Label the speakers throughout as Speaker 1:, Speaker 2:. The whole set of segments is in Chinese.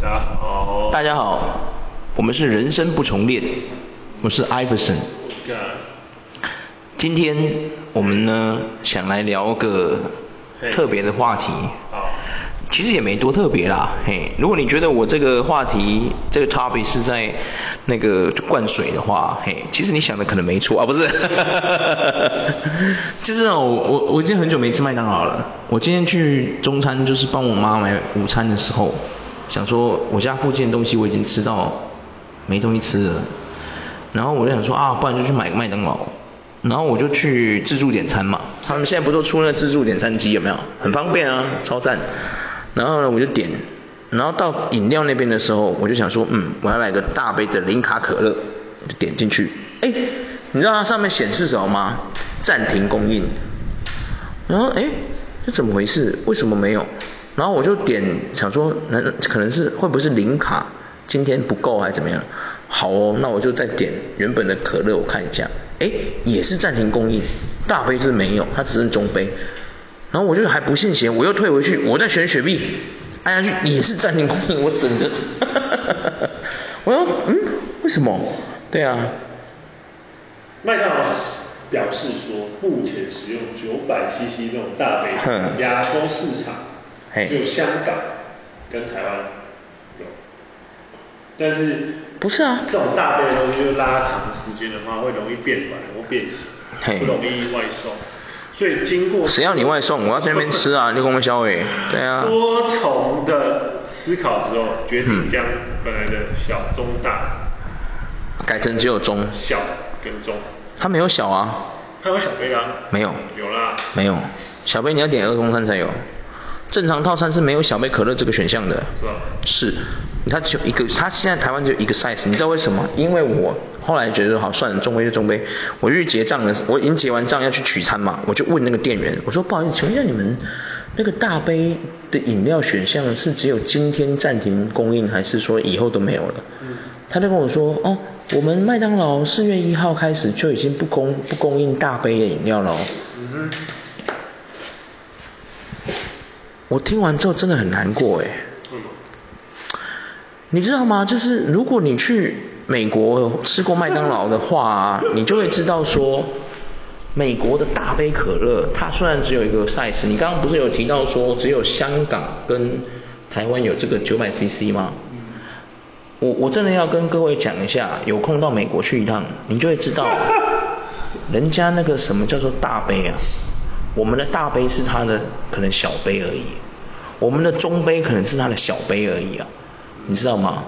Speaker 1: 大家好，
Speaker 2: 大家好，我们是人生不重练，我是 Iverson。今天我们呢想来聊个特别的话题。
Speaker 1: 好。
Speaker 2: 其实也没多特别啦，嘿，如果你觉得我这个话题这个 topic 是在那个灌水的话，嘿，其实你想的可能没错。啊，不是，就是我我我已经很久没吃麦当劳了，我今天去中餐就是帮我妈买午餐的时候，想说我家附近的东西我已经吃到没东西吃了，然后我就想说啊，不然就去买个麦当劳，然后我就去自助点餐嘛，他们现在不都出那自助点餐机有没有？很方便啊，超赞。然后呢，我就点，然后到饮料那边的时候，我就想说，嗯，我要来个大杯的零卡可乐，就点进去。哎，你知道它上面显示什么吗？暂停供应。然后哎，这怎么回事？为什么没有？然后我就点，想说，那可能是会不会是零卡今天不够还是怎么样？好哦，那我就再点原本的可乐，我看一下。哎，也是暂停供应，大杯是没有，它只剩中杯。然后我就还不信邪，我又退回去，我再选雪碧，按下去也是暂停供应，我整个，我说嗯，为什么？对啊。
Speaker 1: 麦当劳表示说，目前使用九百 CC 这种大杯，亚洲市场只有香港跟台湾有，但是
Speaker 2: 不是啊，
Speaker 1: 这种大杯的东西就拉长时间的话，会容易变软或变形，不容易外送。所以经过
Speaker 2: 谁要你外送？我要在那边吃啊！六公分消费，对啊。
Speaker 1: 多重的思考之后，决定将本来的小、中、大
Speaker 2: 改成只有中。
Speaker 1: 小跟中。
Speaker 2: 它没有小啊。
Speaker 1: 它有小杯啊？
Speaker 2: 没有。
Speaker 1: 有啦。
Speaker 2: 没有，小杯你要点二公升才有。正常套餐是没有小杯可乐这个选项的。
Speaker 1: 是吧？
Speaker 2: 是。它就一个，它现在台湾就一个 size，你知道为什么？因为我后来觉得好算了，中杯就中杯。我去结账的我已经结完账要去取餐嘛，我就问那个店员，我说不好意思，请问一下你们那个大杯的饮料选项是只有今天暂停供应，还是说以后都没有了？嗯。他就跟我说，哦，我们麦当劳四月一号开始就已经不供不供应大杯的饮料了。嗯哼。我听完之后真的很难过哎。你知道吗？就是如果你去美国吃过麦当劳的话，你就会知道说，美国的大杯可乐，它虽然只有一个 size，你刚刚不是有提到说只有香港跟台湾有这个九百 CC 吗？我我真的要跟各位讲一下，有空到美国去一趟，你就会知道，人家那个什么叫做大杯啊？我们的大杯是他的可能小杯而已，我们的中杯可能是他的小杯而已啊。你知道吗？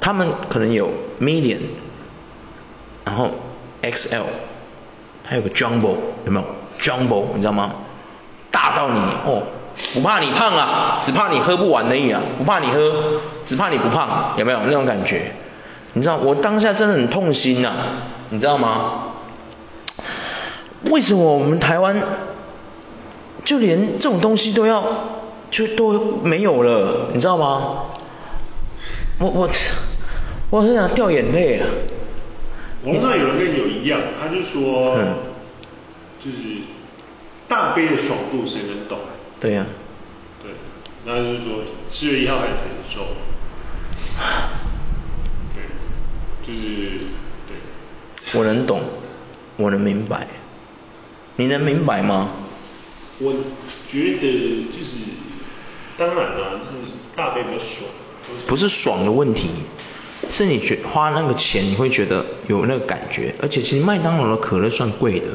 Speaker 2: 他们可能有 medium，然后 XL，还有个 jumbo，有没有？jumbo，你知道吗？大到你哦，不怕你胖啊，只怕你喝不完而已啊，不怕你喝，只怕你不胖，有没有那种感觉？你知道我当下真的很痛心呐，你知道吗？为什么我们台湾就连这种东西都要就都没有了，你知道吗？我我我很想掉眼泪啊！
Speaker 1: 我那有人跟你有一样，他就说，嗯、就是大杯的爽度谁能懂？
Speaker 2: 对呀、啊。
Speaker 1: 对，那就是说七月一号还承受。对，就是对。
Speaker 2: 我能懂，我能明白，你能明白吗？
Speaker 1: 我觉得就是，当然了，就是大杯比较爽。
Speaker 2: 不是爽的问题，是你觉花那个钱你会觉得有那个感觉，而且其实麦当劳的可乐算贵的，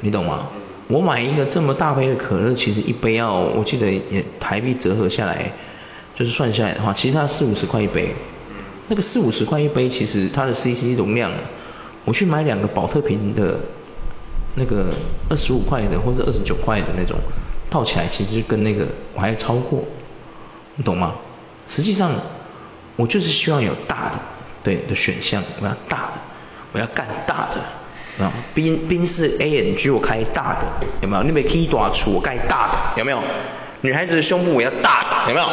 Speaker 2: 你懂吗？我买一个这么大杯的可乐，其实一杯要我记得也台币折合下来，就是算下来的话，其实它四五十块一杯，那个四五十块一杯，其实它的 CC 容量，我去买两个保特瓶的，那个二十五块的或者二十九块的那种，套起来其实跟那个我还要超过，你懂吗？实际上，我就是希望有大的，对的选项，我要大的，我要干大的，啊，宾宾士 A N G，我开大的，有没有？你没开大厨我开大的，有没有？女孩子的胸部我要大的，有没有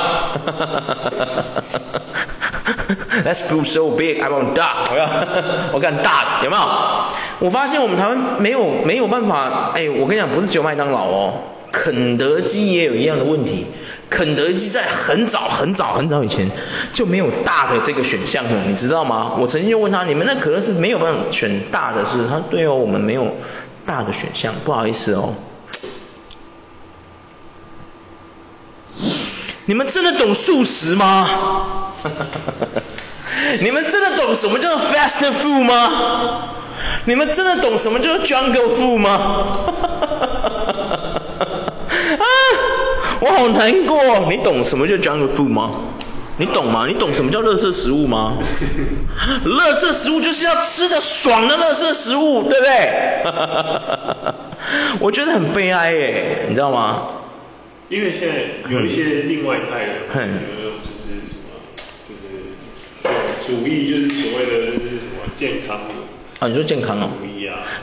Speaker 2: ？Let's be so big, I want 大，我要 我干大的，有没有？我发现我们台湾没有没有办法，哎，我跟你讲，不是只有麦当劳哦，肯德基也有一样的问题。肯德基在很早很早很早以前就没有大的这个选项了，你知道吗？我曾经就问他，你们那可乐是没有办法选大的是？他说对哦，我们没有大的选项，不好意思哦。你们真的懂素食吗？你们真的懂什么叫 fast food 吗？你们真的懂什么叫做 jungle food 吗？啊，我好难过。你懂什么叫 jungle food 吗？你懂吗？你懂什么叫垃圾食物吗？垃圾食物就是要吃得爽的垃圾食物，对不对？我觉得很悲哀耶，你知道吗？
Speaker 1: 因为现在有一些另外一派的，有没有就是什么，就是主义，就是所谓的就是什么健康
Speaker 2: 啊？你说健康哦？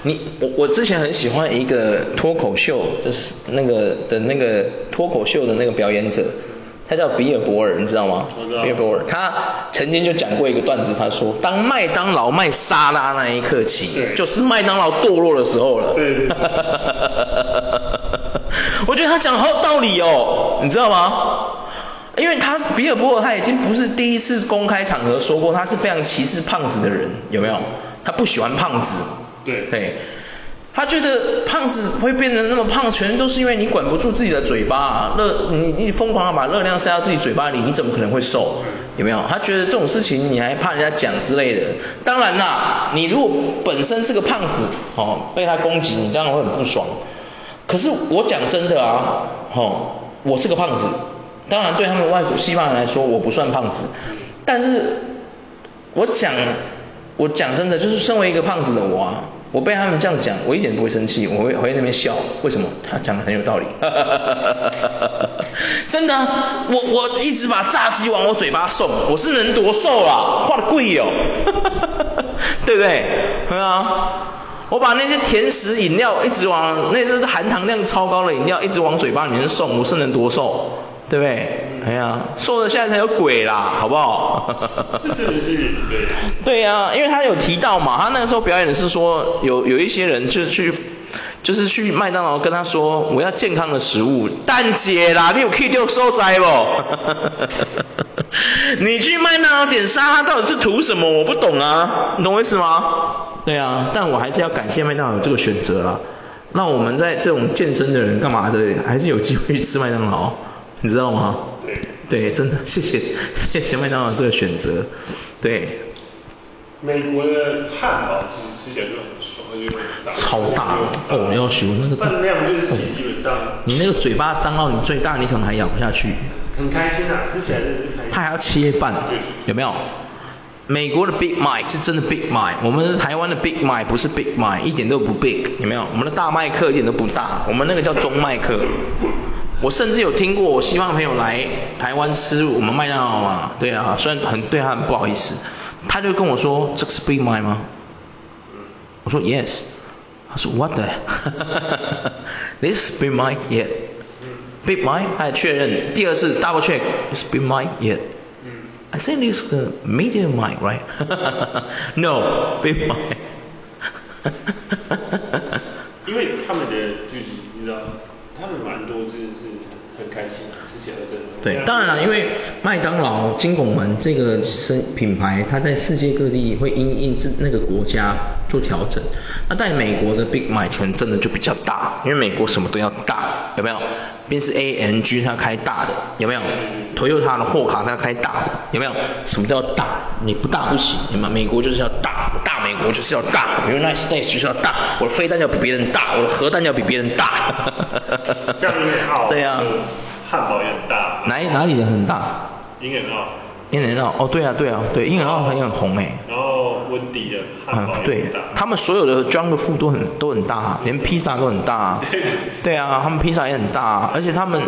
Speaker 2: 你我我之前很喜欢一个脱口秀，就是那个的那个脱口秀的那个表演者，他叫比尔博尔，你知道
Speaker 1: 吗？道。
Speaker 2: 比尔博尔，他曾经就讲过一个段子，他说，当麦当劳卖沙拉那一刻起，就是麦当劳堕落的时候了。
Speaker 1: 对对。
Speaker 2: 我觉得他讲的好有道理哦，你知道吗？因为他比尔博尔他已经不是第一次公开场合说过他是非常歧视胖子的人，有没有？他不喜欢胖子。
Speaker 1: 对。
Speaker 2: 对。他觉得胖子会变得那么胖，全都是因为你管不住自己的嘴巴，热你你疯狂的把热量塞到自己嘴巴里，你怎么可能会瘦？有没有？他觉得这种事情你还怕人家讲之类的。当然啦，你如果本身是个胖子，哦，被他攻击，你当然会很不爽。可是我讲真的啊，哦，我是个胖子，当然对他们外国西方人来说我不算胖子，但是我讲我讲真的，就是身为一个胖子的我啊，我被他们这样讲，我一点不会生气，我会回在那边笑，为什么？他讲的很有道理，真的，我我一直把炸鸡往我嘴巴送，我是能多瘦啊？画的贵哦，对不对？对啊。我把那些甜食饮料一直往那些含糖量超高的饮料一直往嘴巴里面送，我是能多瘦，对不对？哎呀，瘦的现在才有鬼啦，好不好？
Speaker 1: 这真的是对。
Speaker 2: 对呀，因为他有提到嘛，他那个时候表演的是说有有一些人就去就是去麦当劳跟他说我要健康的食物，蛋姐啦，你有可以丢收窄不？你去麦当劳点沙拉到底是图什么？我不懂啊，你懂我意思吗？对啊，但我还是要感谢麦当劳有这个选择啊。那我们在这种健身的人干嘛的，还是有机会去吃麦当劳，你知道吗？
Speaker 1: 对。
Speaker 2: 对，真的谢谢谢谢麦当劳这个选择。对。
Speaker 1: 美国的汉堡其实吃起来就很爽，而且很大。
Speaker 2: 超大哦，要求那个。
Speaker 1: 分量就是基本上。
Speaker 2: 你那个嘴巴张到你最大，你可能还咬不下去。
Speaker 1: 很开心啊，吃起来真的是开心。
Speaker 2: 它还要切半，有没有？美国的 Big Mac 是真的 Big Mac，我们台湾的 Big Mac 不是 Big Mac，一点都不 Big，有没有？我们的大麦克一点都不大，我们那个叫中麦克。我甚至有听过我西方朋友来台湾吃我们麦当劳嘛，对啊，虽然很对他很不好意思，他就跟我说这个是 Big Mac 吗？我说 Yes，他说 What the？This Big Mac，Yeah，Big Mac，他还确认第二次 double check，Is Big Mac，Yeah。I think this is the medium mic, right? No, big mic.
Speaker 1: 因为他们的就是你知道，他们蛮多就是是很开心，吃起来真的。
Speaker 2: 对，当然了，因为麦当劳金拱门这个生品牌，它在世界各地会因应这那个国家做调整。那在美国的 Big 真的就比较大，因为美国什么都要大，有没有？宾是 AMG 它开大的，有没有？Toyota 的货卡它开大的，有没有？什么叫大？你不大不行，有没有？美国就是要大，大美国就是要大，United States 就是要大，我的飞弹要比别人大，我的核弹要比别人大。
Speaker 1: 这样很好。
Speaker 2: 对啊。
Speaker 1: 汉堡也很大。
Speaker 2: 哪哪里的很大？
Speaker 1: 英人澳。
Speaker 2: 英人澳哦，对啊对啊对，英人澳很很红哎。
Speaker 1: 然后温迪的汉堡
Speaker 2: 他们所有的 junk food 都很都很大，连披萨都很大。
Speaker 1: 对。
Speaker 2: 对啊，他们披萨也很大，而且他们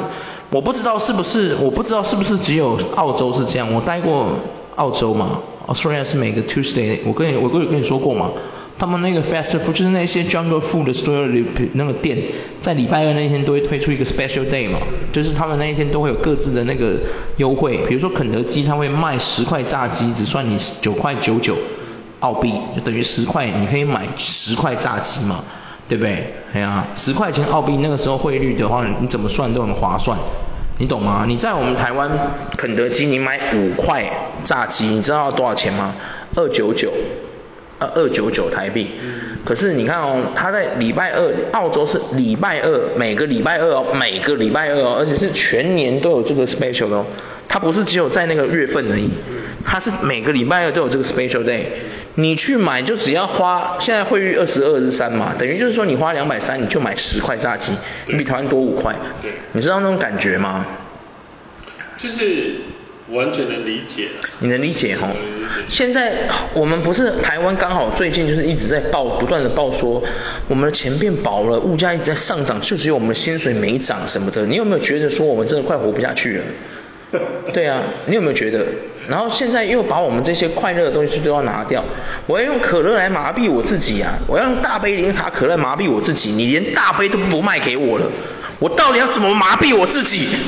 Speaker 2: 我不知道是不是我不知道是不是只有澳洲是这样，我待过澳洲嘛，Australia 是每个 Tuesday，我跟你我跟你跟你说过嘛。他们那个 fast food 就是那些 jungle food 的所有那个店，在礼拜二那一天都会推出一个 special day 嘛，就是他们那一天都会有各自的那个优惠，比如说肯德基他会卖十块炸鸡，只算你九块九九澳币，就等于十块，你可以买十块炸鸡嘛，对不对？哎呀，十块钱澳币那个时候汇率的话，你怎么算都很划算。你懂吗？你在我们台湾肯德基，你买五块炸鸡，你知道要多少钱吗？二九九，呃，二九九台币。可是你看哦，他在礼拜二，澳洲是礼拜二，每个礼拜二哦，每个礼拜二哦，而且是全年都有这个 special 哦。它不是只有在那个月份而已，它是每个礼拜二都有这个 special day。你去买就只要花，现在汇率二十二日三嘛，等于就是说你花两百三，你就买十块炸鸡，你比台湾多五
Speaker 1: 块。
Speaker 2: 你知道那种感觉吗？
Speaker 1: 就是完全能理解。
Speaker 2: 你能理解哈？现在我们不是台湾刚好最近就是一直在报，不断的报说我们的钱变薄了，物价一直在上涨，就只有我们的薪水没涨什么的。你有没有觉得说我们真的快活不下去了？对啊，你有没有觉得？然后现在又把我们这些快乐的东西都要拿掉，我要用可乐来麻痹我自己啊！我要用大杯零卡可乐麻痹我自己，你连大杯都不卖给我了，我到底要怎么麻痹我自己？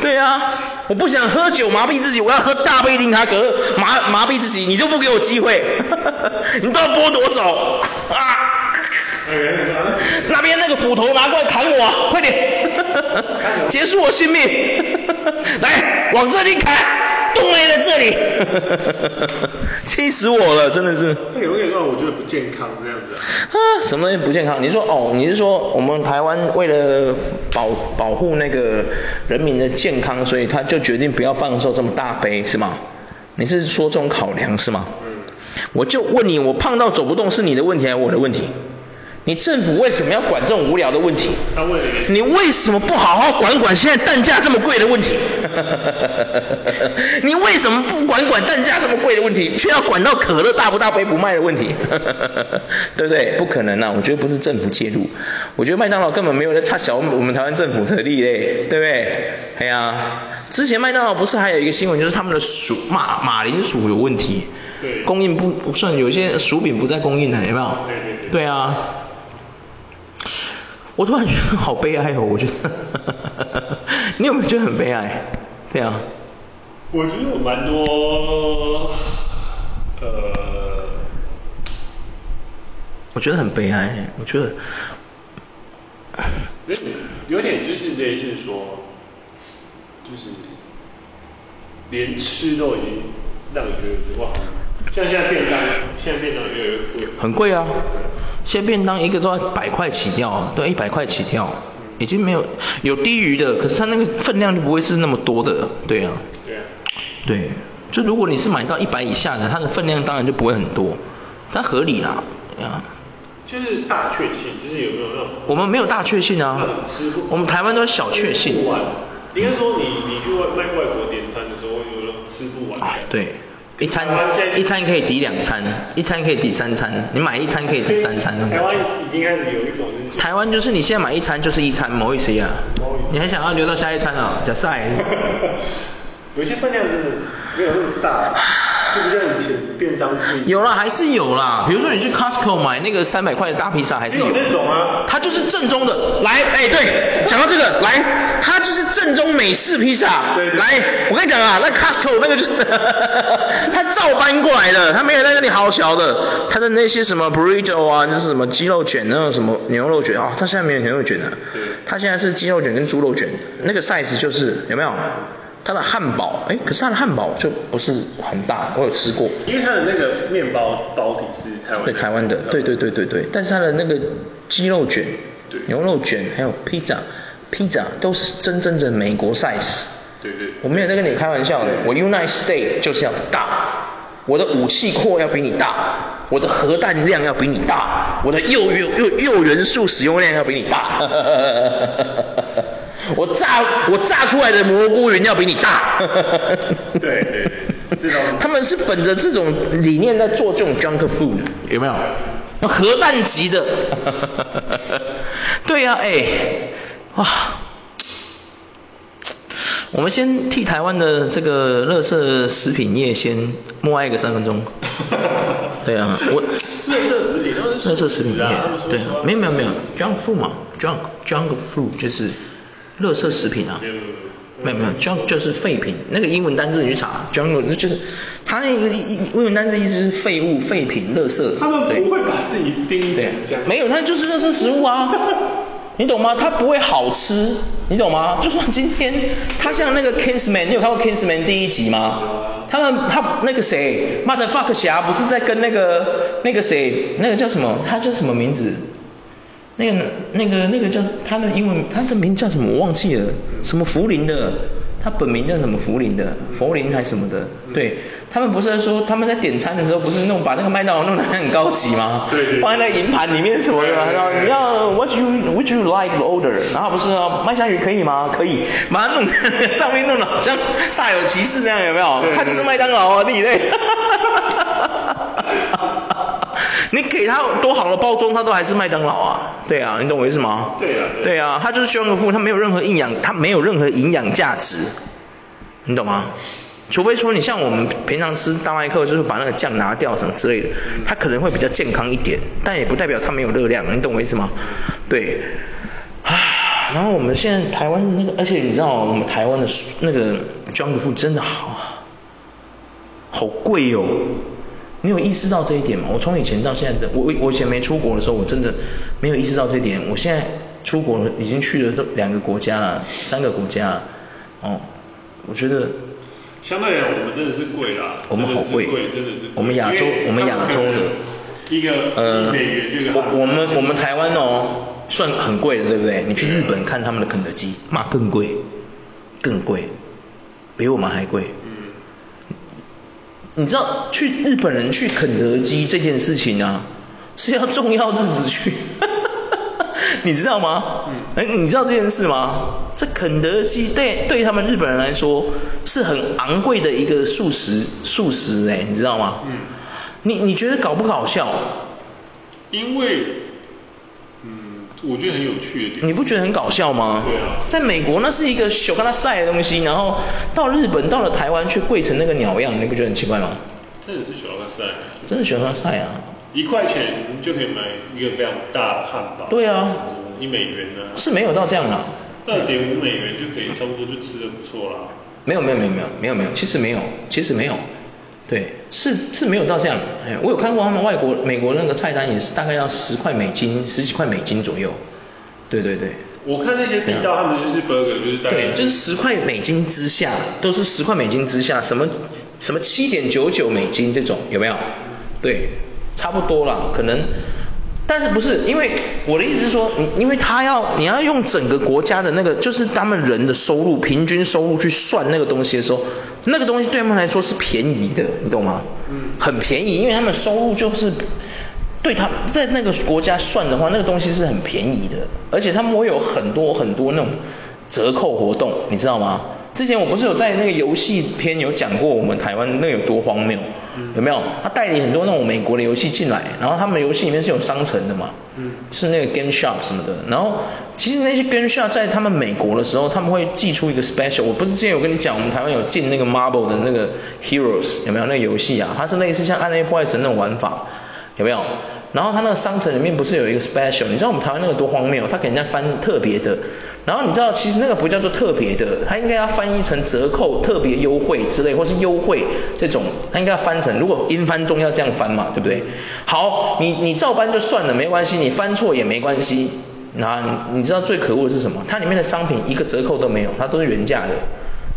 Speaker 2: 对啊，我不想喝酒麻痹自己，我要喝大杯零卡可乐麻麻痹自己，你就不给我机会，你都要剥夺走啊！那边那个斧头拿过来砍我，快点，结束我性命，来往这里砍，洞没在这里，气死我了，真的是。
Speaker 1: 那有点让我觉得不健康这样子啊。
Speaker 2: 啊，什么东西不健康？你说哦，你是说我们台湾为了保保护那个人民的健康，所以他就决定不要放售这么大杯是吗？你是说这种考量是吗？嗯。我就问你，我胖到走不动是你的问题还是我的问题？你政府为什么要管这种无聊的问题？你为什么不好好管管现在蛋价这么贵的问题？你为什么不管管蛋价这么贵的问题，却要管到可乐大不大杯不卖的问题？对不对？不可能啊！我觉得不是政府介入，我觉得麦当劳根本没有在插小我们台湾政府的力嘞，对不对？哎呀，之前麦当劳不是还有一个新闻，就是他们的薯马马铃薯有问题，
Speaker 1: 对，
Speaker 2: 供应不不算，有些薯饼不再供应了，有没有？
Speaker 1: 对对对。
Speaker 2: 对啊。我突然觉得好悲哀哦，我觉得，你有没有觉得很悲哀？对啊。
Speaker 1: 我觉得有蛮多，呃，
Speaker 2: 我觉得很悲哀，我觉得，
Speaker 1: 有点有点就是类似说，就是连吃都已经让你觉得哇，像现在便当，现在便当越来越贵。
Speaker 2: 很贵啊。现在便当一个都要百块起跳，都要一百块起跳，已经没有有低于的，可是它那个分量就不会是那么多的，对啊。
Speaker 1: 对啊。
Speaker 2: 对，就如果你是买到一百以下的，它的分量当然就不会很多，但合理啦，对啊。
Speaker 1: 就是大确幸，就是有没有那种？
Speaker 2: 我们没有大确幸啊，我们台湾都是小确幸。
Speaker 1: 应该说你你去外卖外国点餐的时候，有那种吃不完。啊，
Speaker 2: 对。一餐一餐可以抵两餐，一餐可以抵三餐，你买一餐可以抵三餐。
Speaker 1: 台湾已经开始有一种就是。
Speaker 2: 台湾就是你现在买一餐就是一餐，不好意思啊。你还想要留到下一餐啊？假赛。
Speaker 1: 有些分量真的没有那么大。就不是像以前便当是？
Speaker 2: 有啦，还是有啦。比如说你去 Costco 买那个三百块的大披萨，还是有。
Speaker 1: 有那种啊。
Speaker 2: 它就是正宗的。来，哎，对，讲到这个，来，美式披
Speaker 1: 萨。
Speaker 2: 来，我跟你讲啊，那 Costco 那个就是，他照搬过来的，他没有在那里好小的。他的那些什么 burrito 啊，就是什么鸡肉卷，那种什么牛肉卷啊，他现在没有牛肉卷了。对。它现在是鸡肉卷跟猪肉卷，那个 size 就是有没有？它的汉堡，哎，可是它的汉堡就不是很大，我有吃过。
Speaker 1: 因为它的那个面包包体是台湾。
Speaker 2: 对，台湾的，对对对对对。但是它的那个鸡肉卷、
Speaker 1: 对
Speaker 2: 牛肉卷还有披萨，披萨都是真正的美国 size。
Speaker 1: 对对。
Speaker 2: 我没有在跟你开玩笑的，我 United States 就是要大，我的武器库要比你大，我的核弹量要比你大，我的铀元铀铀元素使用量要比你大。我炸我炸出来的蘑菇云要比你大。
Speaker 1: 对对对，
Speaker 2: 他们是本着这种理念在做这种 junk food，有没有？核弹级的。对呀、啊，哎，哇，我们先替台湾的这个乐色食品业先默哀个三分钟。对啊，我。
Speaker 1: 乐色食品都是。垃
Speaker 2: 圾食品业，对，没有没有没有，junk food 嘛，junk junk food 就是。乐色食品啊，没有没有，junk 就是废品，那个英文单字你去查，junk 就是，它那个英文单字意思是废物、废品、垃圾。
Speaker 1: 他们不会把自己定义成这样。
Speaker 2: 没有，那就是垃圾食物啊。你懂吗？它不会好吃，你懂吗？就算今天它像那个 Kingsman，你有看过 Kingsman 第一集吗？他们他那个谁，Mother Fuck 侠不是在跟那个那个谁，那个叫什么？他叫什么名字？那个那个那个叫他的英文，他的名叫什么？我忘记了，什么福林的。他本名叫什么福林的，佛林还是什么的？对，他们不是说他们在点餐的时候不是弄把那个麦当劳弄得很高级
Speaker 1: 吗？对，对，
Speaker 2: 放在那个银盘里面什么的，然后你要 What you Would you like the order？然后不是说麦香鱼可以吗？可以，把它弄上面弄得好像煞有其事这样有没有？他就是麦当劳啊，你嘞。你给他多好的包装，他都还是麦当劳啊。对啊，你懂我意思吗？
Speaker 1: 对啊。
Speaker 2: 对啊，他就是休养他没有任何营养，他没有任何营养价值，你懂吗？除非说你像我们平常吃大麦克，就是把那个酱拿掉什么之类的，它可能会比较健康一点，但也不代表它没有热量，你懂我意思吗？对。啊，然后我们现在台湾那个，而且你知道我们台湾的那个 junk food 真的好，好贵哦。你有意识到这一点吗？我从以前到现在，我我以前没出国的时候，我真的没有意识到这一点。我现在出国，已经去了这两个国家了，三个国家了，哦，我觉得
Speaker 1: 相对来讲，我们真的是贵啦，
Speaker 2: 我们好贵，
Speaker 1: 真的是贵，
Speaker 2: 我们亚洲，我们亚洲的
Speaker 1: 一个呃美元这个，
Speaker 2: 我我们我们台湾哦，算很贵的，对不对？你去日本看他们的肯德基，妈更贵，更贵，比我们还贵。你知道去日本人去肯德基这件事情啊，是要重要日子去，你知道吗？嗯。哎，你知道这件事吗？这肯德基对对他们日本人来说是很昂贵的一个素食素食哎，你知道吗？嗯。你你觉得搞不搞笑？
Speaker 1: 因为。嗯我觉得很有趣的点，
Speaker 2: 你不觉得很搞笑吗？
Speaker 1: 对啊，
Speaker 2: 在美国那是一个小跟他晒的东西，然后到日本到了台湾却贵成那个鸟样，你不觉得很奇怪吗？
Speaker 1: 真的是小跟他晒，
Speaker 2: 真的小跟他晒啊！
Speaker 1: 一块钱就可以买一个非常大的汉堡。
Speaker 2: 对啊，
Speaker 1: 一美元呢？
Speaker 2: 是没有到这样啊。
Speaker 1: 二点五美元就可以差不多就吃得不错啦。
Speaker 2: 没有没有没有没有没有没有，其实没有，其实没有。对，是是没有到这样，哎，我有看过他们外国美国那个菜单也是大概要十块美金，十几块美金左右。对对对。
Speaker 1: 我看那些频道他们就是 burger 就是大概。
Speaker 2: 对，就是十块美金之下，都是十块美金之下，什么什么七点九九美金这种有没有？对，差不多啦，可能。但是不是，因为我的意思是说，你因为他要你要用整个国家的那个，就是他们人的收入平均收入去算那个东西的时候，那个东西对他们来说是便宜的，你懂吗？嗯。很便宜，因为他们收入就是对他在那个国家算的话，那个东西是很便宜的，而且他们会有很多很多那种折扣活动，你知道吗？之前我不是有在那个游戏篇有讲过我们台湾那有多荒谬，有没有？他代理很多那种美国的游戏进来，然后他们游戏里面是有商城的嘛，嗯是那个 Game Shop 什么的。然后其实那些 Game Shop 在他们美国的时候，他们会寄出一个 Special。我不是之前有跟你讲，我们台湾有进那个 Marvel 的那个 Heroes 有没有？那个游戏啊，它是类似像暗黑破坏神那种玩法，有没有？然后它那个商城里面不是有一个 Special？你知道我们台湾那个多荒谬？他给人家翻特别的。然后你知道，其实那个不叫做特别的，它应该要翻译成折扣、特别优惠之类，或是优惠这种，它应该要翻成，如果英翻中要这样翻嘛，对不对？好，你你照搬就算了，没关系，你翻错也没关系。那，你知道最可恶的是什么？它里面的商品一个折扣都没有，它都是原价的。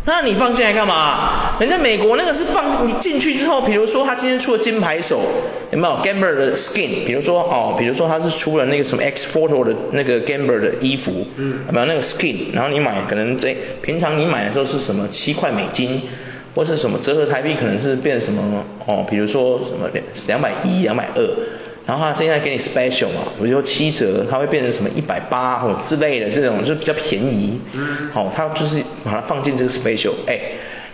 Speaker 2: 那你放进来干嘛？人家美国那个是放你进去之后，比如说他今天出了金牌手，有没有 Gambler 的 skin？比如说哦，比如说他是出了那个什么 X Photo 的那个 Gambler 的衣服，嗯，有没有那个 skin？然后你买可能这平常你买的时候是什么七块美金，或是什么折合台币可能是变什么哦，比如说什么两两百一、两百二。然后他现在给你 special 嘛，比如说七折，它会变成什么一百八或之类的这种，就比较便宜。嗯。好，他就是把它放进这个 special，哎，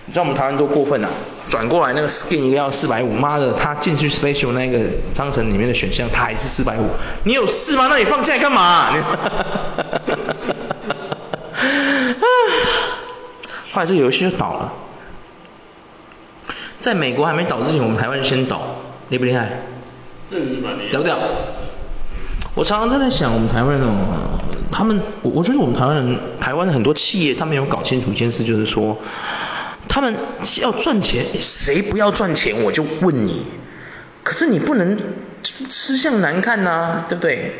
Speaker 2: 你知道我们台湾多过分啊？转过来那个 skin 一个要四百五，妈的，他进去 special 那个商城里面的选项，他还是四百五，你有事吗？那你放进来干嘛？哈哈哈哈哈哈。后来这个游戏就倒了，在美国还没倒之前，我们台湾就先倒，厉不厉害？屌屌！我常常在在想，我们台湾人哦，他们，我我觉得我们台湾人，台湾的很多企业，他们有搞清楚一件事，就是说，他们要赚钱，谁不要赚钱，我就问你。可是你不能吃相难看呐、啊，对不对？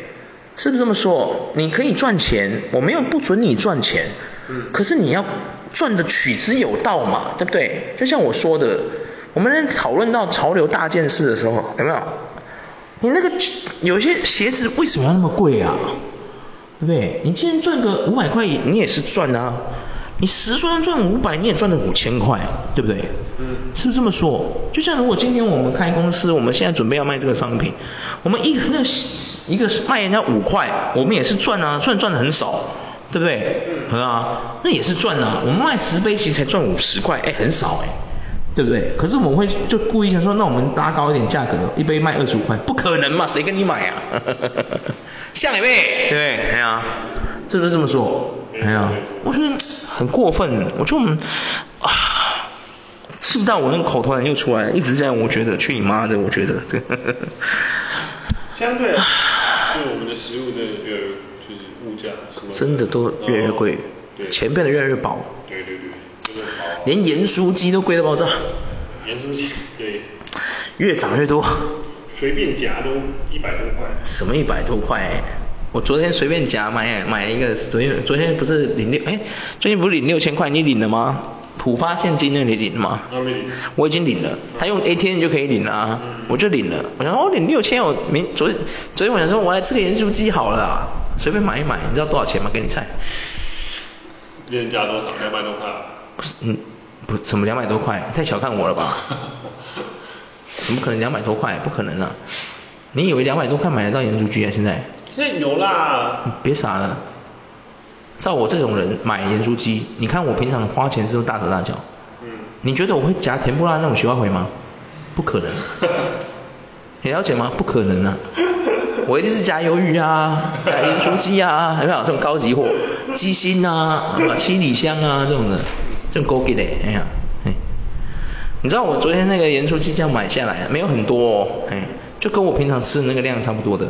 Speaker 2: 是不是这么说？你可以赚钱，我没有不准你赚钱，嗯，可是你要赚的取之有道嘛，对不对？就像我说的，我们在讨论到潮流大件事的时候，有没有？你那个有些鞋子为什么要那么贵啊？对不对？你今天赚个五百块，你也是赚啊。你十双赚五百，你也赚了五千块，对不对？嗯。是不是这么说？就像如果今天我们开公司，我们现在准备要卖这个商品，我们一个那一个卖人家五块，我们也是赚啊，虽然赚的很少，对不对？嗯。啊，那也是赚啊。我们卖十杯其实才赚五十块，哎，很少哎，对不对？可是我们会就故意想说，那我们搭高一点价格，一杯卖二十五块，不可能嘛，谁跟你买啊？像一杯，对不对？哎呀，是不是这么说？哎呀，我觉得。很过分，我就啊，吃不到我那个口头禅又出来，一直这样，我觉得去你妈的，我觉得。
Speaker 1: 相对啊，对我们的食物的越就是物价什么，
Speaker 2: 真的都越来越贵，对，钱变得越来越薄。
Speaker 1: 对对对。
Speaker 2: 连盐酥鸡都贵到爆炸。
Speaker 1: 盐酥鸡，对。
Speaker 2: 越涨越多。
Speaker 1: 随便夹都一百多块。
Speaker 2: 什么一百多块？我昨天随便夹买买一个，昨天昨天不是领六，哎，最近不是领六千块，你领了吗？浦发现金那你领了吗？
Speaker 1: 我没领。
Speaker 2: 我已经领了，他用 ATM 就可以领了啊，我就领了。我想哦领六千，我明昨天昨天我想说我来吃个盐酥鸡好了啊，随便买一买，你知道多少钱吗？给你猜。
Speaker 1: 原价多少？两百多块。
Speaker 2: 不是，嗯，不，怎么两百多块？太小看我了吧？怎么可能两百多块？不可能啊！你以为两百多块买得到盐酥鸡啊？现在？
Speaker 1: 那有啦！
Speaker 2: 别傻了，照我这种人买盐酥鸡，你看我平常花钱是不是大手大脚？嗯。你觉得我会夹甜不辣那种雪花回吗？不可能。你了解吗？不可能啊！我一定是夹鱿鱼啊，夹盐酥鸡啊，有没有这种高级货？鸡心啊，七里香啊这种的，这种高级的，哎呀，嘿。你知道我昨天那个盐酥鸡这样买下来，没有很多哦，哎，就跟我平常吃的那个量差不多的。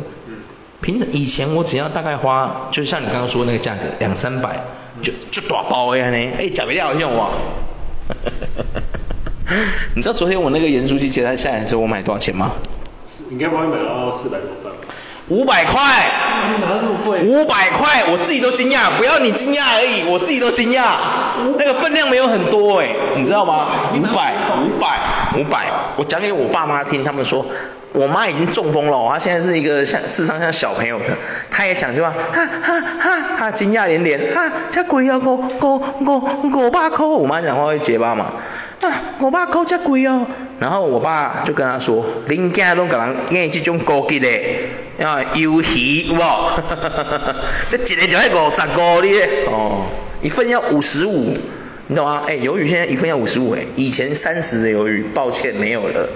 Speaker 2: 平常以前我只要大概花，就像你刚刚说的那个价格，两三百，就就大包呀呢，哎，假不掉好像我。你知道昨天我那个盐酥鸡结单下来的时候，我买多少钱吗？
Speaker 1: 应该帮你买到四百多份。
Speaker 2: 五百
Speaker 1: 块。
Speaker 2: 五百块，我自己都惊讶，不要你惊讶而已，我自己都惊讶。那个分量没有很多哎，你知道吗？五百，五百，五百，我讲给我爸妈听，他们说。我妈已经中风了，她现在是一个像智商像小朋友的，她也讲句话，哈哈哈，她惊讶连连，哈，这贵啊，五五五五百块，我妈讲话会结巴嘛，啊，五百块这贵哦，然后我爸就跟她说，恁家拢给人养这种高级的，啊，鱿鱼有无？哈哈哈，这一个就要五十五哩，哦，一份要五十五，你懂吗？哎，鱿鱼现在一份要五十五，哎，以前三十的鱿鱼，抱歉没有了。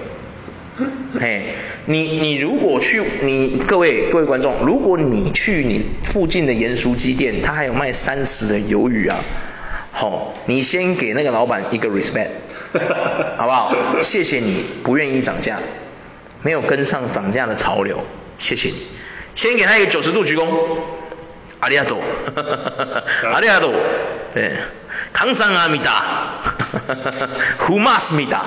Speaker 2: 嘿，你你如果去你各位各位观众，如果你去你附近的盐酥鸡店，他还有卖三十的鱿鱼啊，好，你先给那个老板一个 respect，好不好？谢谢你不愿意涨价，没有跟上涨价的潮流，谢谢你，先给他一个九十度鞠躬，阿里阿多，阿里阿多，对。康山阿米达，胡马斯米达，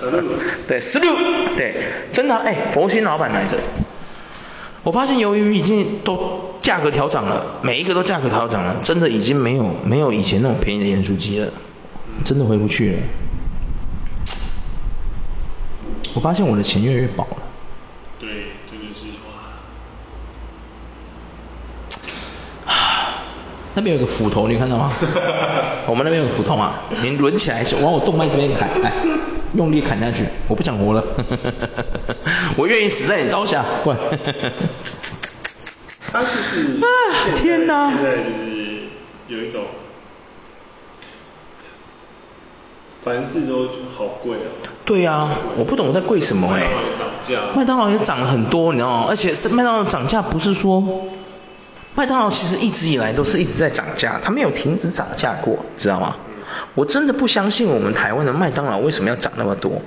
Speaker 2: 对，十六，对，真的，哎，佛心老板来着。我发现由于已经都价格调涨了，每一个都价格调涨了，真的已经没有没有以前那种便宜的盐酥鸡了，真的回不去了。我发现我的钱越来越薄了。
Speaker 1: 对，这个是
Speaker 2: 哇。那边有个斧头，你看到吗？我们那边有个斧头啊，你抡起来，往我动脉这边砍，来，用力砍下去，我不想活了，我愿意死在你刀下，过来。
Speaker 1: 他就是
Speaker 2: 啊，天哪！
Speaker 1: 现在就是有一种，凡事都好贵啊。
Speaker 2: 对啊，我不懂我在贵什么哎、欸。麦当劳也涨价。麦当劳也涨了很多，你知道吗？而且是麦当劳涨价不是说。麦当劳其实一直以来都是一直在涨价，它没有停止涨价过，知道吗？我真的不相信我们台湾的麦当劳为什么要涨那么多，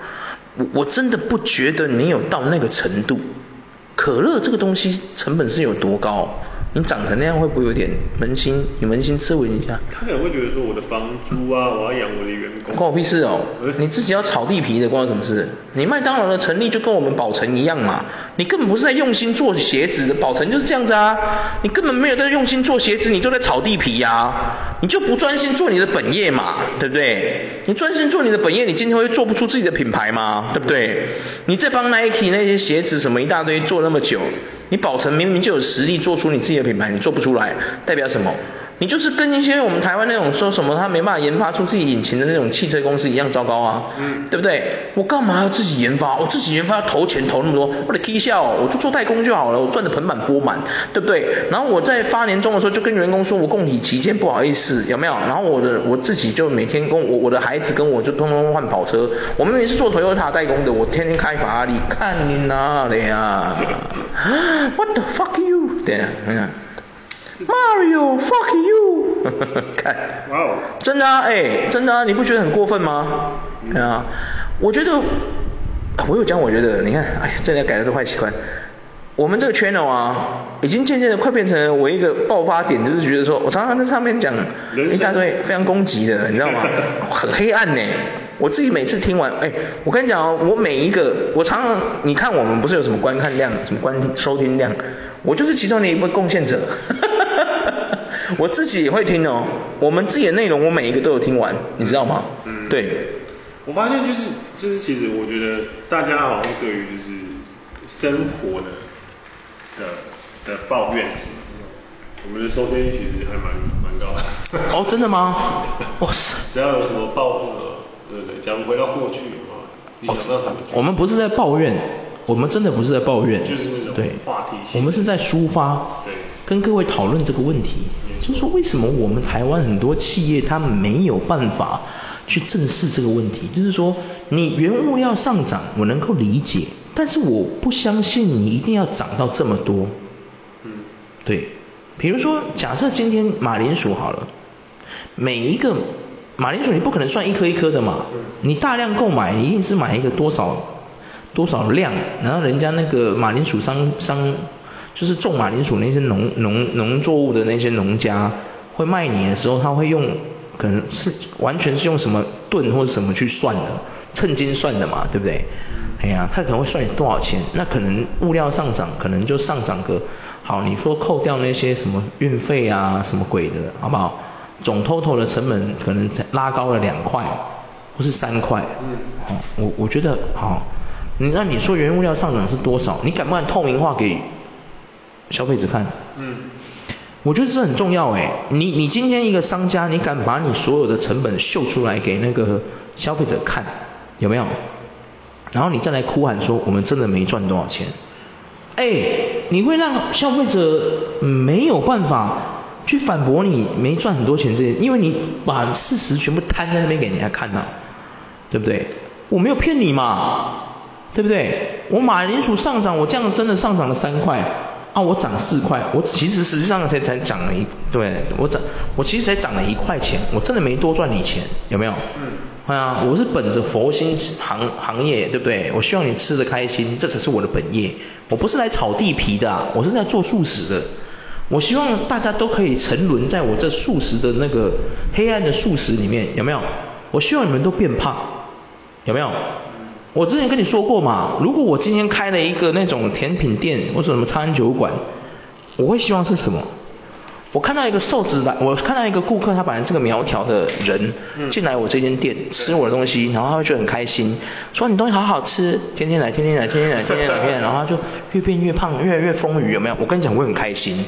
Speaker 2: 我我真的不觉得你有到那个程度。可乐这个东西成本是有多高？你长成那样会不会有点扪心？你扪心自问一下。
Speaker 1: 他可能会觉得说我的房租啊，我要养我的员工
Speaker 2: 关我屁事哦！你自己要炒地皮的，关我什么事？你麦当劳的成立就跟我们宝城一样嘛，你根本不是在用心做鞋子的，宝成就是这样子啊，你根本没有在用心做鞋子，你都在炒地皮呀、啊，你就不专心做你的本业嘛，对不对？你专心做你的本业，你今天会做不出自己的品牌吗？对不对？你在帮 Nike 那些鞋子什么一大堆做那么久，你宝成明明就有实力做出你自己的品牌，你做不出来，代表什么？你就是跟一些我们台湾那种说什么他没办法研发出自己引擎的那种汽车公司一样糟糕啊，嗯，对不对？我干嘛要自己研发？我自己研发要投钱投那么多，我得 K 笑，我就做代工就好了，我赚的盆满钵满，对不对？然后我在发年终的时候就跟员工说，我供体期间不好意思，有没有？然后我的我自己就每天跟我我的孩子跟我就通通换跑车，我明明是做 Toyota 代工的，我天天开法拉利，看你哪里啊？What the fuck you？对啊，嗯。Mario fuck you，看，哇哦，真的啊，哎、欸，真的啊，你不觉得很过分吗？啊，我觉得，我有讲，我觉得，你看，哎呀，这要改的都坏习惯。我们这个 channel 啊，已经渐渐的快变成我一个爆发点，就是觉得说我常常在上面讲一大堆非常攻击的，你知道吗？很黑暗呢。我自己每次听完，哎，我跟你讲哦，我每一个，我常常，你看我们不是有什么观看量，什么观收听量，我就是其中的一份贡献者。我自己也会听哦，我们自己的内容我每一个都有听完，你知道吗？嗯，对。
Speaker 1: 我发现就是就是其实我觉得大家好像对于就是生活的的的抱怨，我们的收听率其实还蛮蛮高的。
Speaker 2: 哦，真的吗？哇塞！
Speaker 1: 只要有什么抱怨，对对，假如回到过去的话，你想到什么？
Speaker 2: 我们不是在抱怨，我们真的不是在抱怨，
Speaker 1: 就是那种话题性。
Speaker 2: 我们是在抒发，
Speaker 1: 对，
Speaker 2: 跟各位讨论这个问题，就是说为什么我们台湾很多企业它没有办法去正视这个问题？就是说你原物料上涨，我能够理解。但是我不相信你一定要涨到这么多，嗯，对，比如说假设今天马铃薯好了，每一个马铃薯你不可能算一颗一颗的嘛，你大量购买，你一定是买一个多少多少量，然后人家那个马铃薯商商就是种马铃薯那些农农农作物的那些农家会卖你的时候，他会用可能是完全是用什么吨或者什么去算的，称斤算的嘛，对不对？哎呀，他可能会算你多少钱，那可能物料上涨，可能就上涨个，好，你说扣掉那些什么运费啊，什么鬼的，好不好？总 total 的成本可能拉高了两块，或是三块。嗯。好，我我觉得好，你那你说原物料上涨是多少？你敢不敢透明化给消费者看？嗯。我觉得这很重要哎，你你今天一个商家，你敢把你所有的成本秀出来给那个消费者看，有没有？然后你再来哭喊说我们真的没赚多少钱，哎，你会让消费者没有办法去反驳你没赚很多钱这些，因为你把事实全部摊在那边给人家看呐，对不对？我没有骗你嘛，对不对？我马铃薯上涨，我这样真的上涨了三块。啊，我涨四块，我其实实际上才才涨了一，对，我涨，我其实才涨了一块钱，我真的没多赚你钱，有没有？嗯。啊，我是本着佛心行行业，对不对？我希望你吃得开心，这才是我的本业。我不是来炒地皮的啊，我是在做素食的。我希望大家都可以沉沦在我这素食的那个黑暗的素食里面，有没有？我希望你们都变胖，有没有？我之前跟你说过嘛，如果我今天开了一个那种甜品店或者什么餐酒馆，我会希望是什么？我看到一个瘦子来，我看到一个顾客，他本来是个苗条的人，进来我这间店吃我的东西，然后他会觉得很开心，说你东西好好吃，天天来，天天来，天天来，天天来，天天来，然后他就越变越胖，越来越丰腴，有没有？我跟你讲，我很开心，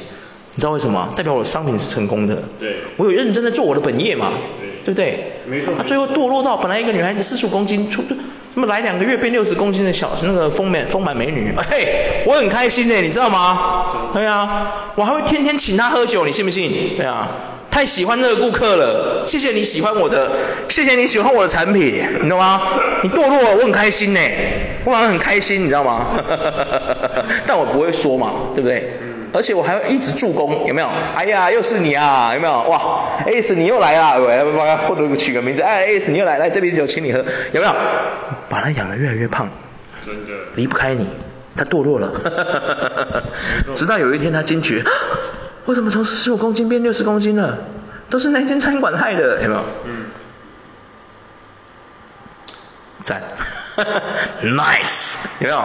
Speaker 2: 你知道为什么？代表我的商品是成功的，对，我有认真的做我的本业嘛，对，对不对？没错。他最后堕落到本来一个女孩子四十五公斤出。那么来两个月变六十公斤的小那个丰满丰满美女，嘿，我很开心呢，你知道吗？对啊，我还会天天请她喝酒，你信不信？对啊，太喜欢那个顾客了，谢谢你喜欢我的，谢谢你喜欢我的产品，你知道吗？你堕落了，我很开心呢，我好像很开心，你知道吗？但我不会说嘛，对不对？而且我还会一直助攻，有没有？哎呀，又是你啊，有没有？哇，S 你又来了，我要帮他或者取个名字，哎，S 你又来，来这边酒请你喝，有没有？把他养得越来越胖，真的离不开你，他堕落了，直到有一天他惊觉，为什么从四十五公斤变六十公斤了？都是那间餐馆害的，有没有？嗯。赞，nice，有没有？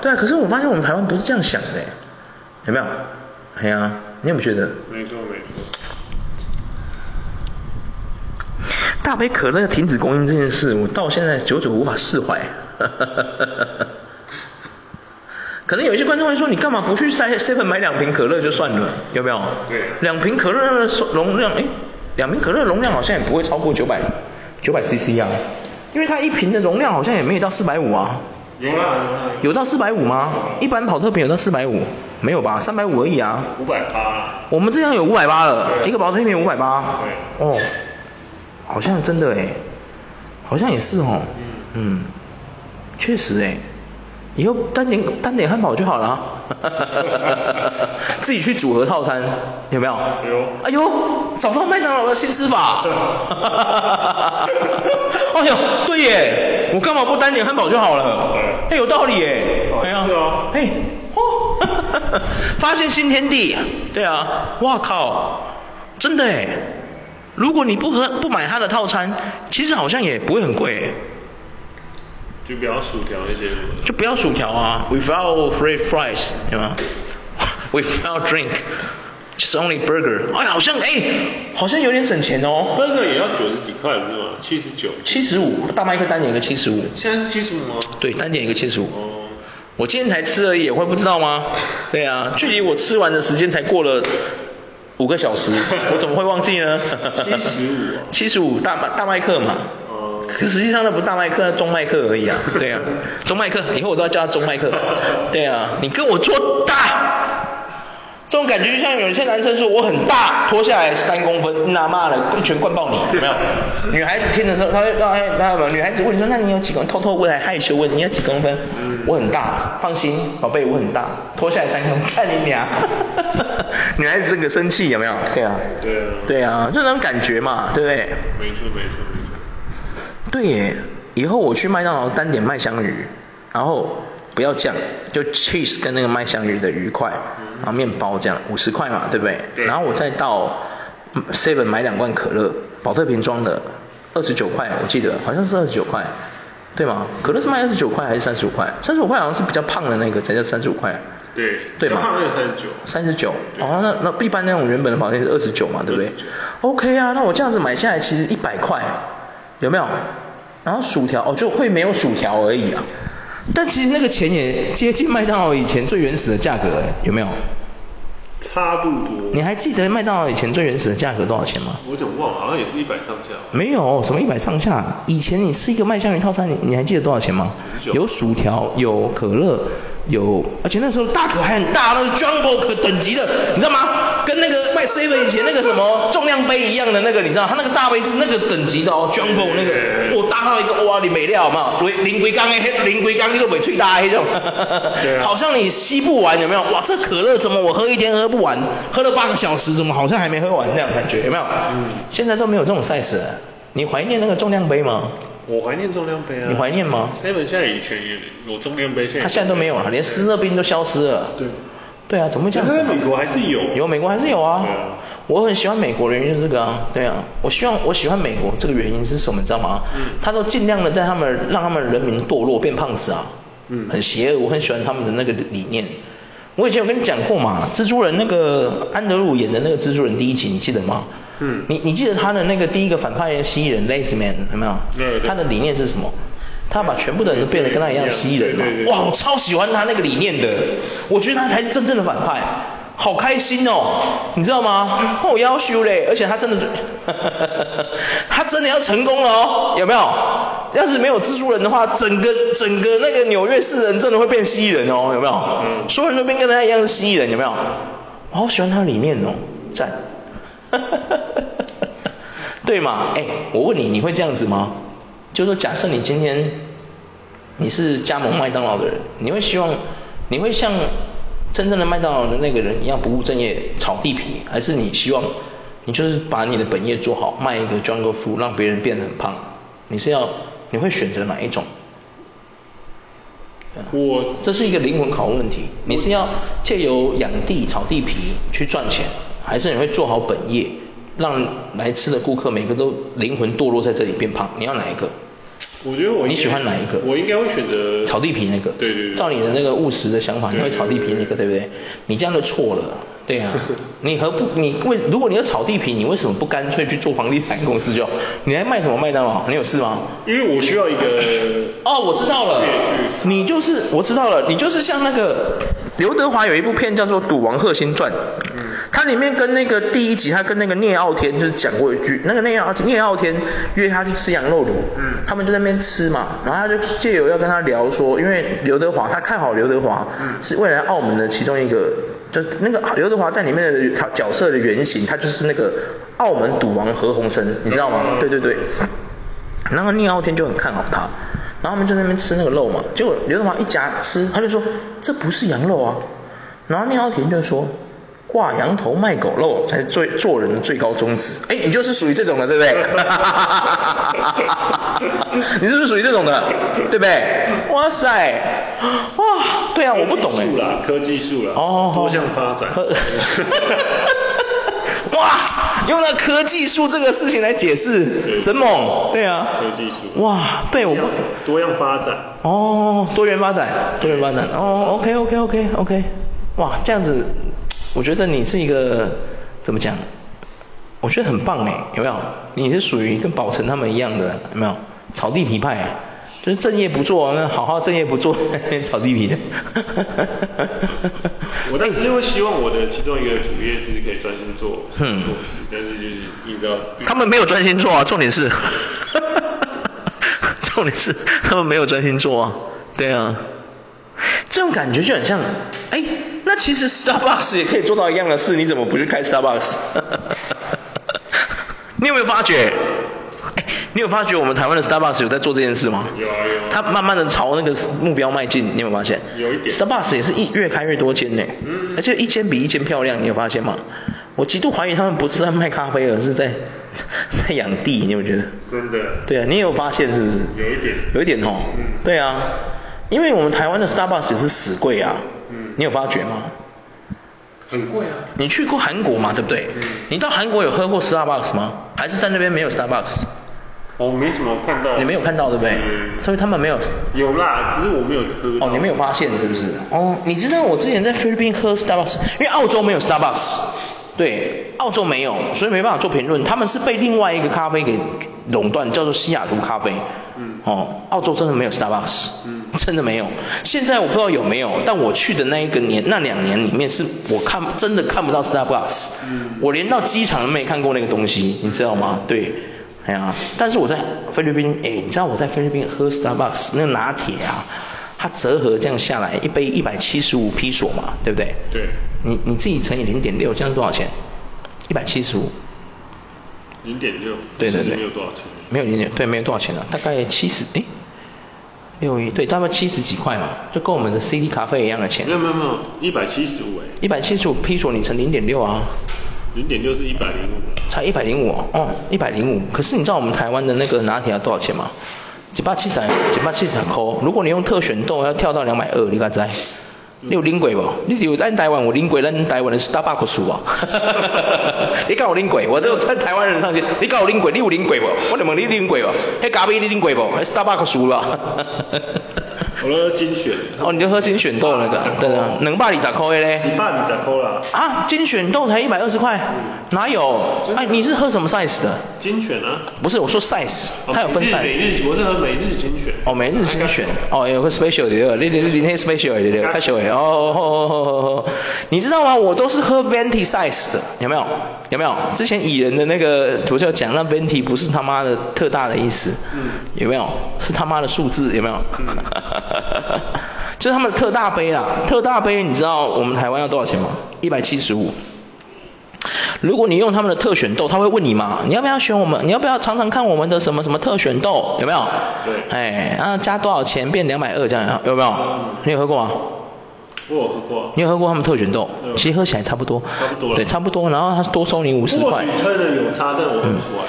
Speaker 2: 对啊，可是我发现我们台湾不是这样想的，有没有？哎呀、啊，你有没有觉得？
Speaker 1: 没错没错。
Speaker 2: 大杯可乐停止供应这件事，我到现在久久无法释怀。可能有一些观众会说，你干嘛不去 seven 买两瓶可乐就算了，有没有？
Speaker 1: 对。
Speaker 2: 两瓶可乐的容量，哎，两瓶可乐的容量好像也不会超过九百九百 CC 啊，因为它一瓶的容量好像也没有到四百五啊。
Speaker 1: 有啦有啦。
Speaker 2: 有到四百五吗？一般跑特品有到四百五？没有吧，三百五而已啊。
Speaker 1: 五百八。
Speaker 2: 我们这样有五百八了，一个跑特品五百八。
Speaker 1: 对。
Speaker 2: 哦，好像真的哎，好像也是哦。嗯。嗯，确实哎。以后单点单点汉堡就好了，自己去组合套餐，有没有？
Speaker 1: 有。
Speaker 2: 哎呦，找到麦当劳的新吃法。哎呦，对耶，我干嘛不单点汉堡就好了？哎，有道理耶。
Speaker 1: 哎呀，是啊。
Speaker 2: 哎，哦，发现新天地。对啊，哇靠，真的耶。如果你不喝不买他的套餐，其实好像也不会很贵耶。
Speaker 1: 就不要薯条那些，
Speaker 2: 就不要薯条啊，without free fries，对吗？without drink，just only burger。哎，好像哎，好像有点省钱哦。
Speaker 1: burger 也要九十几块，不是吗？七十九。
Speaker 2: 七十五，大麦克单点一个七十五。
Speaker 1: 现在是七十五吗？
Speaker 2: 对，单点一个七十五。
Speaker 1: 哦。
Speaker 2: 我今天才吃而已，我会不知道吗？对啊，距离我吃完的时间才过了五个小时，我怎么会忘记呢？
Speaker 1: 七十五。
Speaker 2: 七十五大麦大麦克嘛。可实际上那不是大麦克，那中麦克而已啊。对啊，中麦克，以后我都要叫他中麦克。对啊，你跟我做大，这种感觉就像有些男生说我很大，脱下来三公分，那妈的一拳灌爆你，有没有？女孩子听的时候，她会让让让女孩子问你说，那你有几公分？偷偷问还害羞问你有几公分？我很大，放心，宝贝，我很大，脱下来三公分，看你俩。女孩子这个生气有没有？对啊。
Speaker 1: 对啊。
Speaker 2: 对啊，就那种感觉嘛，对不对？
Speaker 1: 没错没错。
Speaker 2: 对耶，以后我去麦当劳单点麦香鱼，然后不要酱，就 cheese 跟那个麦香鱼的鱼块，然后面包这样五十块嘛，对不对？对。然后我再到 seven 买两罐可乐，宝特瓶装的，二十九块，我记得好像是二十九块，对吗？可乐是卖二十九块还是三十五块？三十五块好像是比较胖的那个才叫三十五块。
Speaker 1: 对。
Speaker 2: 对吗？
Speaker 1: 胖的三十九。三十九。
Speaker 2: 哦，那那一般那种原本的宝特瓶是二十九嘛，对不对？OK 啊，那我这样子买下来其实一百块，有没有？然后薯条哦，就会没有薯条而已啊，但其实那个钱也接近麦当劳以前最原始的价格哎，有没有？
Speaker 1: 差不多。
Speaker 2: 你还记得麦当劳以前最原始的价格多少钱吗？
Speaker 1: 我有点忘了，好像也是一百上下。
Speaker 2: 没有什么一百上下，以前你吃一个麦香鱼套餐，你你还记得多少钱吗？有薯条，有可乐，有，而且那时候大可还很大，那是 Jumbo 可等级的，你知道吗？跟那个卖 seven 以前那个什么重量杯一样的那个，你知道，它那个大杯是那个等级的哦，Jumbo 那个，我大到一个哇，你没料嘛，零零龟缸诶，零龟缸你都没吹大那种，对啊，好像你吸不完有没有？哇，这可乐怎么我喝一天喝不完，喝了八个小时怎么好像还没喝完那样感觉有没有？嗯，现在都没有这种 size 了，你怀念那个重量杯吗？
Speaker 1: 我怀念重量杯啊。
Speaker 2: 你怀念吗
Speaker 1: ？seven 现在以前也有重量杯，现在
Speaker 2: 它现在都没有了，连湿热冰都消失了。
Speaker 1: 对。
Speaker 2: 对啊，怎么会这样子？
Speaker 1: 在美国还是有，
Speaker 2: 有美国还是有啊。我很喜欢美国的原因就是这个啊，对啊，我希望我喜欢美国这个原因是什么，你知道吗？嗯。他都尽量的在他们让他们人民堕落变胖子啊。嗯。很邪恶，我很喜欢他们的那个理念。我以前有跟你讲过嘛，蜘蛛人那个安德鲁演的那个蜘蛛人第一集，你记得吗？嗯。你你记得他的那个第一个反派蜥蜴人 Lazy Man 有没有？对对。他的理念是什么？他把全部的人都变得跟他一样蜥蜴人嘛，哇，我超喜欢他那个理念的，我觉得他才是真正的反派，好开心哦，你知道吗？我要修嘞，而且他真的，他真的要成功了哦，有没有？要是没有蜘蛛人的话，整个整个那个纽约市人真的会变蜥蜴人哦，有没有？所有人都变跟他一样是蜥蜴人，有没有？我好喜欢他的理念哦，赞，对嘛？哎，我问你，你会这样子吗？就是说，假设你今天你是加盟麦当劳的人，你会希望你会像真正的麦当劳的那个人一样不务正业炒地皮，还是你希望你就是把你的本业做好，卖一个 jungle food 让别人变得很胖？你是要你会选择哪一种？
Speaker 1: 我
Speaker 2: 这是一个灵魂拷问问题，你是要借由养地炒地皮去赚钱，还是你会做好本业？让来吃的顾客每个都灵魂堕落在这里变胖，你要哪一个？
Speaker 1: 我觉得我
Speaker 2: 你喜欢哪一个？
Speaker 1: 我应该会选择
Speaker 2: 炒地皮那个。
Speaker 1: 对对对。
Speaker 2: 照你的那个务实的想法，你会炒地皮那个，对不对？你这样就错了。对啊，你何不你为如果你要炒地皮，你为什么不干脆去做房地产公司就？你还卖什么麦当劳？你有事吗？
Speaker 1: 因为我需要一个。
Speaker 2: 哦，我知道了。你就是我知道了，你就是像那个刘德华有一部片叫做《赌王贺新传》。嗯。他里面跟那个第一集，他跟那个聂傲天就是讲过一句，那个聂傲聂傲天约他去吃羊肉炉。嗯。他们就在那边吃嘛，然后他就借由要跟他聊说，因为刘德华他看好刘德华，嗯，是未来澳门的其中一个。就那个刘德华在里面的他角色的原型，他就是那个澳门赌王何鸿燊，你知道吗？对对对。然后聂傲天就很看好他，然后他们就在那边吃那个肉嘛，结果刘德华一夹吃，他就说这不是羊肉啊。然后聂傲天就说挂羊头卖狗肉才是最做人的最高宗旨。哎，你就是属于这种的，对不对？你是不是属于这种的，对不对？哇塞，哇，对啊，我不懂哎。
Speaker 1: 科技树了，哦，多项发展。
Speaker 2: 哇，用了科技树这个事情来解释，真猛，对啊。
Speaker 1: 科技树。
Speaker 2: 哇，对，我不。
Speaker 1: 多样发展。
Speaker 2: 哦，多元发展，多元发展。哦，OK，OK，OK，OK。哇，这样子，我觉得你是一个怎么讲？我觉得很棒哎，有没有？你是属于跟宝成他们一样的，有没有？草地皮派，就是正业不做，那好好正业不做，草地皮的。
Speaker 1: 我但是因为希望我的其中一个主业是可以专心做，嗯，做事，但是就是你知道。
Speaker 2: 他们没有专心做啊，重点是，重点是他们没有专心做啊，对啊。这种感觉就很像，哎，那其实 Starbucks 也可以做到一样的事，你怎么不去开 Starbucks？你有没有发觉？哎，你有发觉我们台湾的 Starbucks 有在做这件事吗？
Speaker 1: 有啊有。
Speaker 2: 他慢慢的朝那个目标迈进，你有没有发现？
Speaker 1: 有一点。
Speaker 2: Starbucks 也是一越开越多间呢，
Speaker 1: 嗯。
Speaker 2: 而且一间比一间漂亮，你有发现吗？我极度怀疑他们不是在卖咖啡，而是在 在养地，你有没有觉得？
Speaker 1: 真的。
Speaker 2: 对啊，你也有发现是不是？
Speaker 1: 有一点。
Speaker 2: 有一点哦。嗯。对啊，因为我们台湾的 Starbucks 也是死贵啊。嗯。你有发觉吗？
Speaker 1: 很贵啊！
Speaker 2: 你去过韩国吗？对不对？嗯。你到韩国有喝过 Starbucks 吗？还是在那边没有 Starbucks？
Speaker 1: 我没什么看到。
Speaker 2: 你没有看到对不对？嗯。所以他们没有。
Speaker 1: 有啦，只是我没有喝。
Speaker 2: 哦，你没有发现是不是？哦，你知道我之前在菲律宾喝 Starbucks，因为澳洲没有 Starbucks。对，澳洲没有，所以没办法做评论。他们是被另外一个咖啡给垄断，叫做西雅图咖啡。嗯。哦，澳洲真的没有 Starbucks。嗯。真的没有。现在我不知道有没有，但我去的那一个年，那两年里面是我看真的看不到 Starbucks。嗯。我连到机场都没看过那个东西，你知道吗？对。哎呀，但是我在菲律宾，哎，你知道我在菲律宾喝 Starbucks 那个拿铁啊，它折合这样下来一杯一百七十五披索嘛，对不对？
Speaker 1: 对。
Speaker 2: 你你自己乘以零点六，这样是多少钱？一百七十五。
Speaker 1: 零点六。
Speaker 2: 对对对。
Speaker 1: 没有多少钱。
Speaker 2: 没有零点，对，没有多少钱了，大概七十，哎，六一，对，大概七十几块嘛，就跟我们的 CD 咖啡一样的钱。
Speaker 1: 没有没有没有，一百七十五哎。
Speaker 2: 一百七十五披索，你乘零点六啊。
Speaker 1: 零点六是一百零五。
Speaker 2: 才一百零五哦，一百零五。可是你知道我们台湾的那个拿铁要多少钱吗？一百七十，一百七十块。如果你用特选豆，要跳到两百二，你敢知？你有领过无？你有咱台湾有领过咱台湾的 Starbucks 啊？你敢有领过？我这在台湾人上去，你敢有领过？你有领过无？我就问你领过无？迄咖啡你领过无？迄 Starbucks 啦。
Speaker 1: 我都喝精选。
Speaker 2: 哦，你就喝精选豆那个，对啊，两百二十块的嘞。
Speaker 1: 一百二十块啦。
Speaker 2: 啊，精选豆才一百二十块？哪有？哎，你是喝什么 size 的？
Speaker 1: 精选啊。
Speaker 2: 不是，我说 size，它有分 size。
Speaker 1: 每日，我是喝每日精选。
Speaker 2: 哦，每日精选。哦，有个 special 的，你你你那 special 的，太小了。哦。你知道吗？我都是喝 venti size 的，有没有？有没有？之前蚁人的那个我就讲，那 venti 不是他妈的特大的意思。嗯。有没有？是他妈的数字，有没有？嗯就是他们的特大杯啊，特大杯你知道我们台湾要多少钱吗？一百七十五。如果你用他们的特选豆，他会问你嘛，你要不要选我们？你要不要尝尝看我们的什么什么特选豆？有没有？
Speaker 1: 对。
Speaker 2: 哎，啊加多少钱变两百二这样，有没有？你有喝过吗？
Speaker 1: 我有喝过。
Speaker 2: 你有喝过他们特选豆？其实喝起来差不多。
Speaker 1: 差不多。
Speaker 2: 对，差不多。然后他多收你五十块。
Speaker 1: 或许真的有差，但我喝不出来。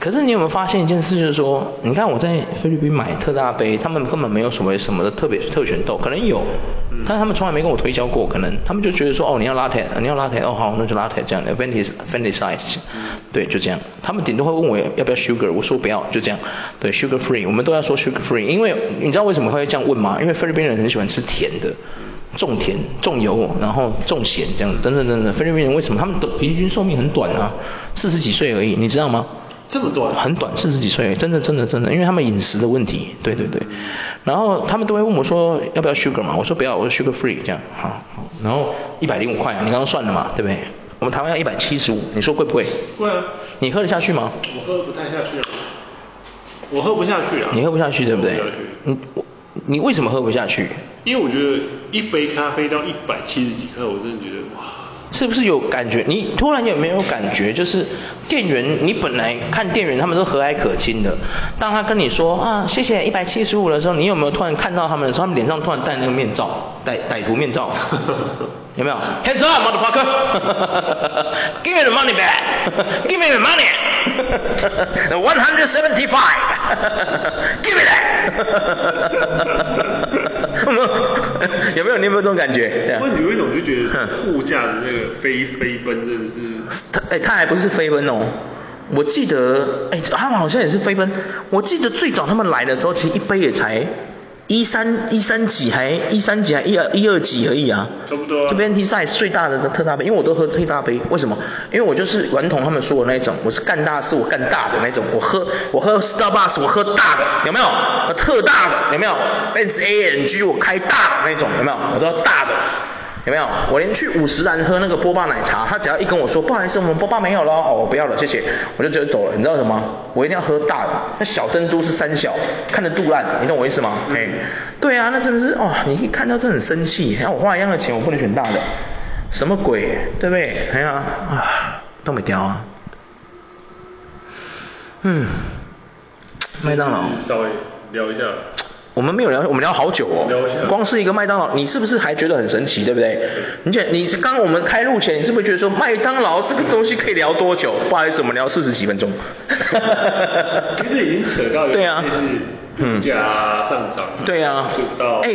Speaker 2: 可是你有没有发现一件事，就是说，你看我在菲律宾买特大杯，他们根本没有所谓什么的特别特选豆，可能有，但他们从来没跟我推销过，可能他们就觉得说，哦，你要 latte，你要 latte，哦好，那就 latte 这样的 v e n t y v e n t y size，对，就这样。他们顶多会问我要不要 sugar，我说不要，就这样。对，sugar free，我们都要说 sugar free，因为你知道为什么会这样问吗？因为菲律宾人很喜欢吃甜的，重甜、重油，然后重咸这样，等等等等。菲律宾人为什么他们的平均寿命很短啊？四十几岁而已，你知道吗？
Speaker 1: 这么短，
Speaker 2: 很短，四十几岁，真的真的真的，因为他们饮食的问题，对对对。然后他们都会问我说要不要 sugar 嘛，我说不要，我说 sugar free 这样，好，然后一百零五块，你刚刚算了嘛，对不对？我们台湾要一百七十五，你说贵不贵？
Speaker 1: 贵啊。
Speaker 2: 你喝得下去吗？
Speaker 1: 我喝不太下去啊。我喝不下去啊。
Speaker 2: 你喝不下去对不
Speaker 1: 对？
Speaker 2: 你你为什么喝不下去？
Speaker 1: 因为我觉得一杯咖啡到一百七十几克，我真的觉得哇。
Speaker 2: 是不是有感觉？你突然有没有感觉？就是店员，你本来看店员他们都和蔼可亲的，当他跟你说啊谢谢一百七十五的时候，你有没有突然看到他们的时候，他们脸上突然戴那个面罩，歹歹徒面罩，有没有？Hands up, motherfucker! Give me the money back! Give me the money! One hundred seventy-five! Give me that! 有没有？你有没有这种感觉？对啊。
Speaker 1: 问你为什么就觉得物价的那个飞飞奔真的是？
Speaker 2: 他哎，他还不是飞奔哦。我记得哎，他们好像也是飞奔。我记得最早他们来的时候，其实一杯也才。一三一三几还一三几还一二一二几而已啊，
Speaker 1: 差不多。
Speaker 2: 这边 T size 最大的特大杯，因为我都喝特大杯，为什么？因为我就是顽童他们说的那种，我是干大事我干大的那种，我喝我喝 Starbucks 我喝大的，有没有？特大的有没有？Benz A N G 我开大的那种，有没有？我都要大的。有没有？我连去五十岚喝那个波霸奶茶，他只要一跟我说不好意思，我们波霸没有了，哦，我不要了，谢谢，我就直接走了。你知道什么？我一定要喝大的，那小珍珠是三小，看着肚烂，你懂我意思吗？哎、嗯，对啊，那真的是哦，你一看到真的很生气，让我花一样的钱，我不能选大的，什么鬼，对不对？哎呀，啊，都没掉啊。嗯，麦当劳。
Speaker 1: 稍微聊一下。
Speaker 2: 我们没有聊，我们聊好久哦。光是一个麦当劳，你是不是还觉得很神奇，对不对？你觉你是刚刚我们开录前，你是不是觉得说麦当劳这个东西可以聊多久？不好意思，我们聊四十几分钟。
Speaker 1: 哈哈哈哈哈。其实已经扯到对啊，就是物价上涨。
Speaker 2: 对啊。
Speaker 1: 就到哎。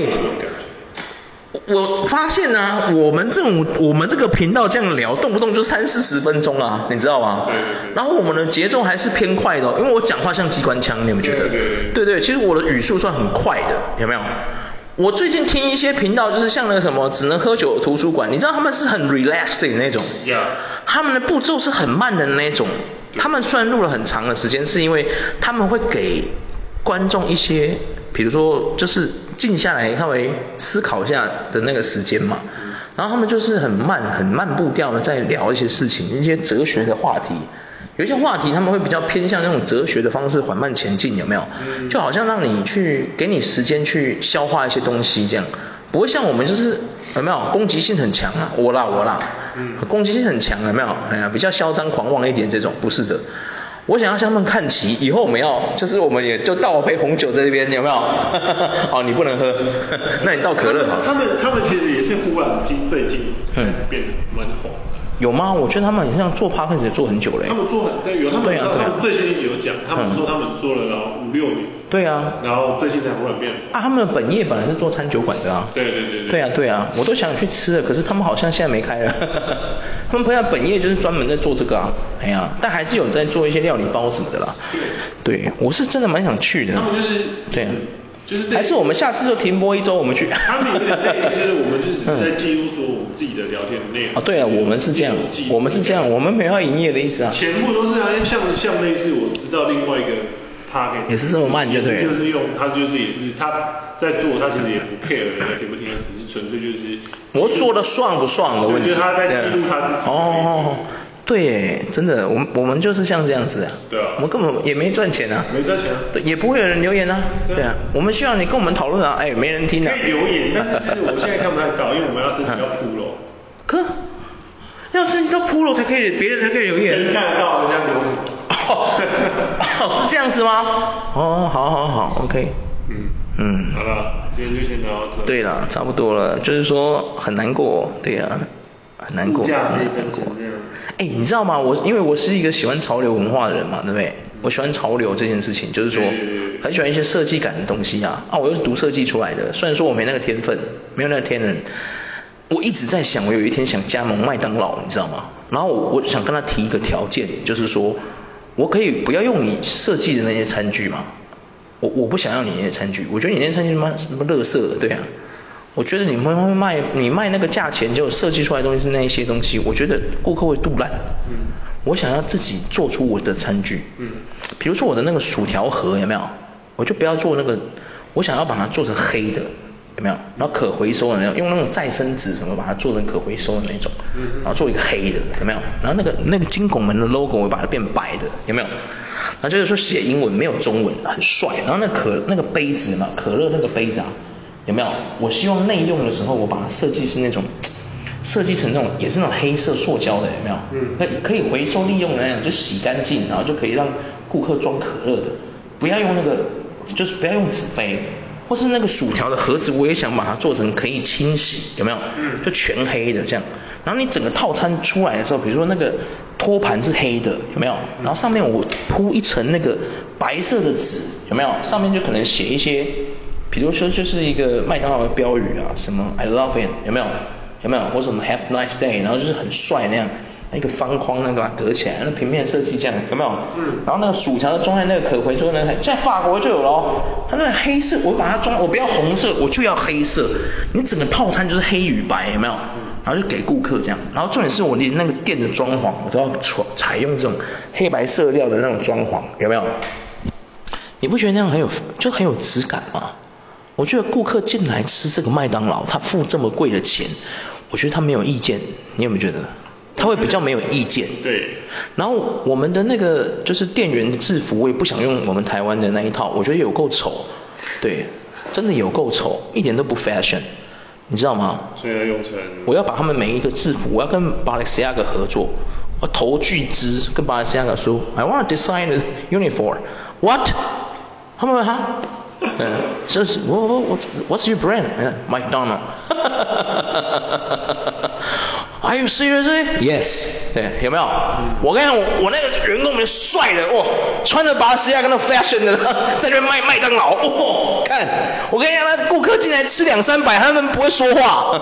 Speaker 2: 我发现呢、啊，我们这种我们这个频道这样聊，动不动就三四十分钟啊，你知道
Speaker 1: 吗？
Speaker 2: 然后我们的节奏还是偏快的，因为我讲话像机关枪，你有没有觉得？对对其实我的语速算很快的，有没有？我最近听一些频道，就是像那个什么只能喝酒的图书馆，你知道他们是很 relaxing 那
Speaker 1: 种。
Speaker 2: 他们的步骤是很慢的那种，他们虽然录了很长的时间，是因为他们会给观众一些。比如说，就是静下来稍微思考一下的那个时间嘛，然后他们就是很慢、很慢步调的在聊一些事情，一些哲学的话题。有一些话题他们会比较偏向那种哲学的方式缓慢前进，有没有？就好像让你去给你时间去消化一些东西这样，不会像我们就是有没有攻击性很强啊？我啦我啦，攻击性很强有没有？哎呀，比较嚣张狂妄一点这种，不是的。我想要向他们看齐，以后我们要就是我们也就倒杯红酒在这边，有没有？哦，你不能喝，那你倒可乐好了。
Speaker 1: 他们他们其实也是忽然间最近开始变得蛮红。
Speaker 2: 有吗？我觉得他们好像做 Podcast 也做很久了。
Speaker 1: 他们做很对，有他们他们最新一集有讲，他们说他们做了五六年。
Speaker 2: 对啊。
Speaker 1: 然后最近才忽然变。
Speaker 2: 啊，他们本业本来是做餐酒馆的啊。
Speaker 1: 对对对对。
Speaker 2: 对啊对啊，我都想去吃了，可是他们好像现在没开了。他们朋友本业就是专门在做这个啊，哎呀，但还是有在做一些料理包什么的啦。对。对，我是真的蛮想去的。
Speaker 1: 他们就是。
Speaker 2: 对啊。就是还是我们下次就停播一周，我们去。
Speaker 1: 他们有点类似，就是我们就是在记录说我们自己的聊天内容。
Speaker 2: 啊，对啊，我们是这样，我们是这样，我们没有要营业的意思啊。
Speaker 1: 全部都是啊，像像类似我知道另外一个 podcast
Speaker 2: 也是这么慢，就对。
Speaker 1: 就是用他就是也是他在做，他其实也不 care 听不听，只是纯粹就是。
Speaker 2: 我做的算不算的问题。
Speaker 1: 我觉得他在记录他自己。
Speaker 2: 哦。对，真的，我们我们就是像这样子啊。
Speaker 1: 对啊。
Speaker 2: 我们根本也没赚钱啊。
Speaker 1: 没赚钱。
Speaker 2: 对，也不会有人留言啊。对啊。我们需要你跟我们讨论啊，哎，没人听啊。
Speaker 1: 可以留言，但是 就是我现在看不太到，因为我们要申请要 Pro。
Speaker 2: 可，要申请到 Pro 才可以，别人才可以留言。
Speaker 1: 人看得到人家留什么？
Speaker 2: 哦，是这样子吗？哦，好好好，OK。
Speaker 1: 嗯。
Speaker 2: 嗯。
Speaker 1: 好了，今天就先聊到这。
Speaker 2: 对了，差不多了，就是说很难过，对啊。很难过。哎、欸，你知道吗？我因为我是一个喜欢潮流文化的人嘛，对不对？我喜欢潮流这件事情，就是说很喜欢一些设计感的东西啊。啊，我又是读设计出来的，虽然说我没那个天分，没有那个天分，我一直在想，我有一天想加盟麦当劳，你知道吗？然后我我想跟他提一个条件，就是说我可以不要用你设计的那些餐具吗？我我不想要你那些餐具，我觉得你那些餐具什么什么垃圾，对啊。我觉得你们会卖你卖那个价钱就设计出来的东西是那一些东西，我觉得顾客会肚烂。嗯。我想要自己做出我的餐具。嗯。比如说我的那个薯条盒有没有？我就不要做那个，我想要把它做成黑的，有没有？然后可回收的那种，用那种再生纸什么把它做成可回收的那种。嗯。然后做一个黑的，有没有？然后那个那个金拱门的 logo 我把它变白的，有没有？然后就是说写英文没有中文，很帅。然后那可那个杯子嘛，可乐那个杯子啊。有没有？我希望内用的时候，我把它设计是那种，设计成那种也是那种黑色塑胶的，有没有？嗯。那可以回收利用的那种，就洗干净，然后就可以让顾客装可乐的。不要用那个，就是不要用纸杯，或是那个薯条的盒子，我也想把它做成可以清洗，有没有？嗯。就全黑的这样。然后你整个套餐出来的时候，比如说那个托盘是黑的，有没有？然后上面我铺一层那个白色的纸，有没有？上面就可能写一些。比如说就是一个麦当劳的标语啊，什么 I love it，有没有？有没有？或者什么 Have nice day，然后就是很帅那样，那个方框那个隔起来，那平面设计这样，有没有？嗯。然后那个薯条装在那个可回收那个，在法国就有咯，它那个黑色，我把它装，我不要红色，我就要黑色。你整个套餐就是黑与白，有没有？然后就给顾客这样。然后重点是我连那个店的装潢，我都要采采用这种黑白色调的那种装潢，有没有？你不觉得那样很有，就很有质感吗？我觉得顾客进来吃这个麦当劳，他付这么贵的钱，我觉得他没有意见。你有没有觉得？他会比较没有意见。
Speaker 1: 对。
Speaker 2: 然后我们的那个就是店员的制服，我也不想用我们台湾的那一套，我觉得有够丑。对，真的有够丑，一点都不 fashion，你知道吗？
Speaker 1: 所以要用成。
Speaker 2: 我要把他们每一个制服，我要跟 Balenciaga 合作，我投巨资跟 Balenciaga 说，I want to design a uniform. What？他们问哈？嗯，这是我我我，What's your brand？嗯，McDonald。哈哈哈哈哈哈。Are you serious？Yes。对，有没有？嗯、我跟你讲，我我那个员工们帅的，哇，穿着巴勒斯亚跟那 fashion 的，在那边卖麦当劳，哇，看，我跟你讲，那顾客进来吃两三百，他们不会说话。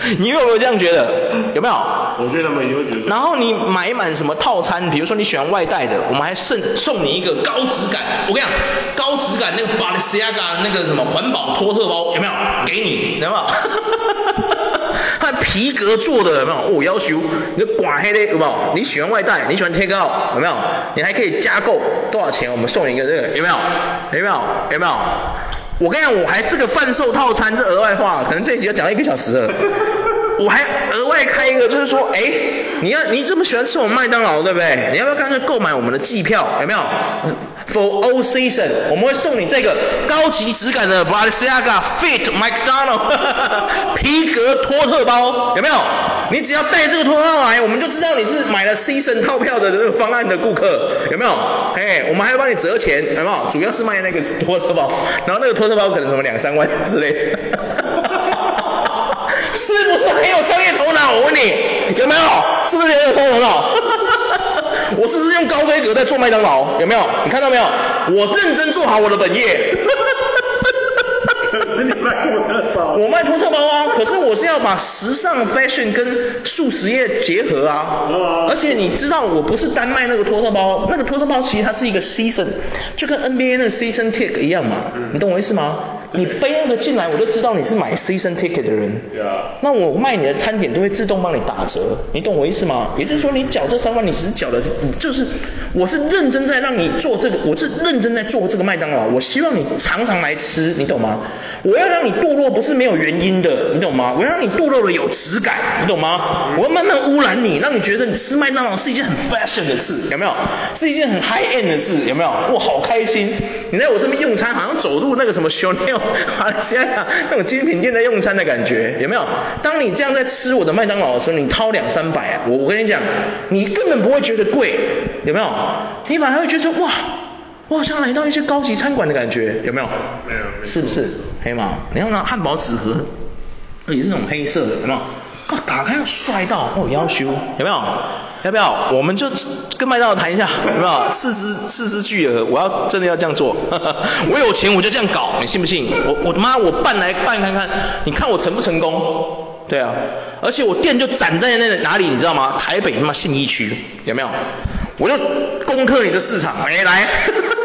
Speaker 2: 哈哈哈哈哈。你有没有这样觉得？有没有？
Speaker 1: 我觉得他们也会觉得。
Speaker 2: 然后你买满什么套餐，比如说你喜欢外带的，我们还送送你一个高质感。我跟你讲，高质感那个 Balenciaga 那个什么环保托特包有没有？给你，有没有？它皮革做的有没有？我、哦、要求你寡黑的有没有？你喜欢外带，你喜欢 take out 有没有？你还可以加购多少钱？我们送你一个这个有没有？有没有？有没有？我跟你讲，我还这个贩售套餐这额外话，可能这一集要讲一个小时了。我还额外开一个，就是说，哎，你要你这么喜欢吃我们麦当劳，对不对？你要不要干脆购买我们的季票？有没有？For all season，我们会送你这个高级质感的 Balenciaga Fit McDonald 皮革托特包，有没有？你只要带这个托特包来，我们就知道你是买了 season 套票的这个方案的顾客，有没有？哎，我们还要帮你折钱，有没有？主要是卖那个托特包，然后那个托特包可能什么两三万之类的。是不是很有商业头脑？我问你，有没有？是不是很有商业头脑？我是不是用高规格在做麦当劳？有没有？你看到没有？我认真做好我的本业。
Speaker 1: 你卖托特包？
Speaker 2: 我卖托特包啊，可是我是要把时尚 fashion 跟素食业结合啊。而且你知道，我不是单卖那个托特包，那个托特包其实它是一个 season，就跟 NBA 那个 season ticket 一样嘛。你懂我意思吗？你背那个进来，我就知道你是买 season ticket 的人。对啊。那我卖你的餐点都会自动帮你打折，你懂我意思吗？也就是说，你缴这三万，你只是缴的，就是我是认真在让你做这个，我是认真在做这个麦当劳，我希望你常常来吃，你懂吗？我要让你堕落不是没有原因的，你懂吗？我要让你堕落的有质感，你懂吗？我要慢慢污染你，让你觉得你吃麦当劳是一件很 fashion 的事，有没有？是一件很 high end 的事，有没有？哇，好开心！你在我这边用餐，好像走入那个什么 Chanel。马来西亚那种精品店在用餐的感觉有没有？当你这样在吃我的麦当劳的时候，你掏两三百啊，我我跟你讲，你根本不会觉得贵，有没有？你反而会觉得哇，我好像来到一些高级餐馆的感觉，有没有？
Speaker 1: 没有，
Speaker 2: 是不是？黑马，你看那汉堡纸盒，也是那种黑色的，有没有？哇，打开要帅到哦，要修，有没有？要不要？我们就跟麦当劳谈一下，有没有？斥资斥资巨额，我要真的要这样做。我有钱我就这样搞，你信不信？我我的妈，我办来办看看，你看我成不成功？对啊，而且我店就展在那哪里，你知道吗？台北他妈信义区，有没有？我就攻克你的市场，没来。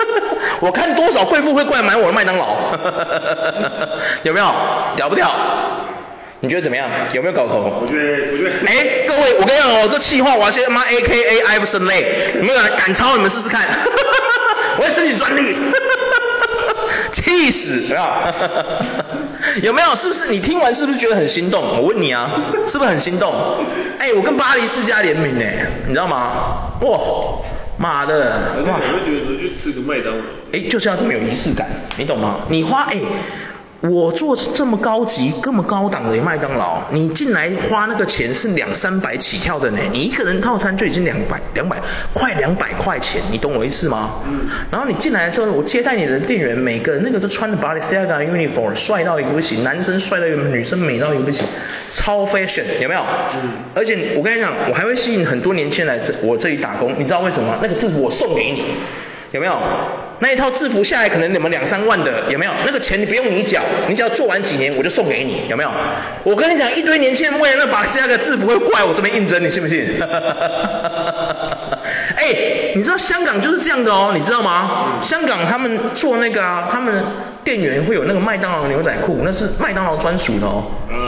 Speaker 2: 我看多少贵妇会过来买我的麦当劳，有没有？屌不屌？你觉得怎么样？有没有搞头？
Speaker 1: 我觉得，我觉得。
Speaker 2: 哎，各位，我跟你讲哦，这气话我要先他妈 A K A Iverson Lay，有没有人敢抄？你们试试看。我要申请专利。气死，有没有？有没有？是不是？你听完是不是觉得很心动？我问你啊，是不是很心动？哎，我跟巴黎世家联名哎，你知道吗？哇，妈的！
Speaker 1: 哇！我会觉得去吃个麦当劳。
Speaker 2: 哎，就是要这么有仪式感，你懂吗？你花哎。我做这么高级、这么高档的麦当劳，你进来花那个钱是两三百起跳的呢，你一个人套餐就已经两百、两百快两百块钱，你懂我意思吗？嗯。然后你进来的时候，我接待你的店员，每个人那个都穿着 Balenciaga uniform，帅到一个不行，男生帅到一个，女生美到一个不行，超 fashion，有没有？嗯。而且我跟你讲，我还会吸引很多年轻人来这我这里打工，你知道为什么吗？那个制服我送给你。有没有那一套制服下来可能你们两三万的有没有？那个钱你不用你缴，你只要做完几年我就送给你，有没有？我跟你讲，一堆年轻人为了那把下个制服会过来我这边应征，你信不信？哎，你知道香港就是这样的哦，你知道吗？香港他们做那个啊，他们店员会有那个麦当劳牛仔裤，那是麦当劳专属的哦，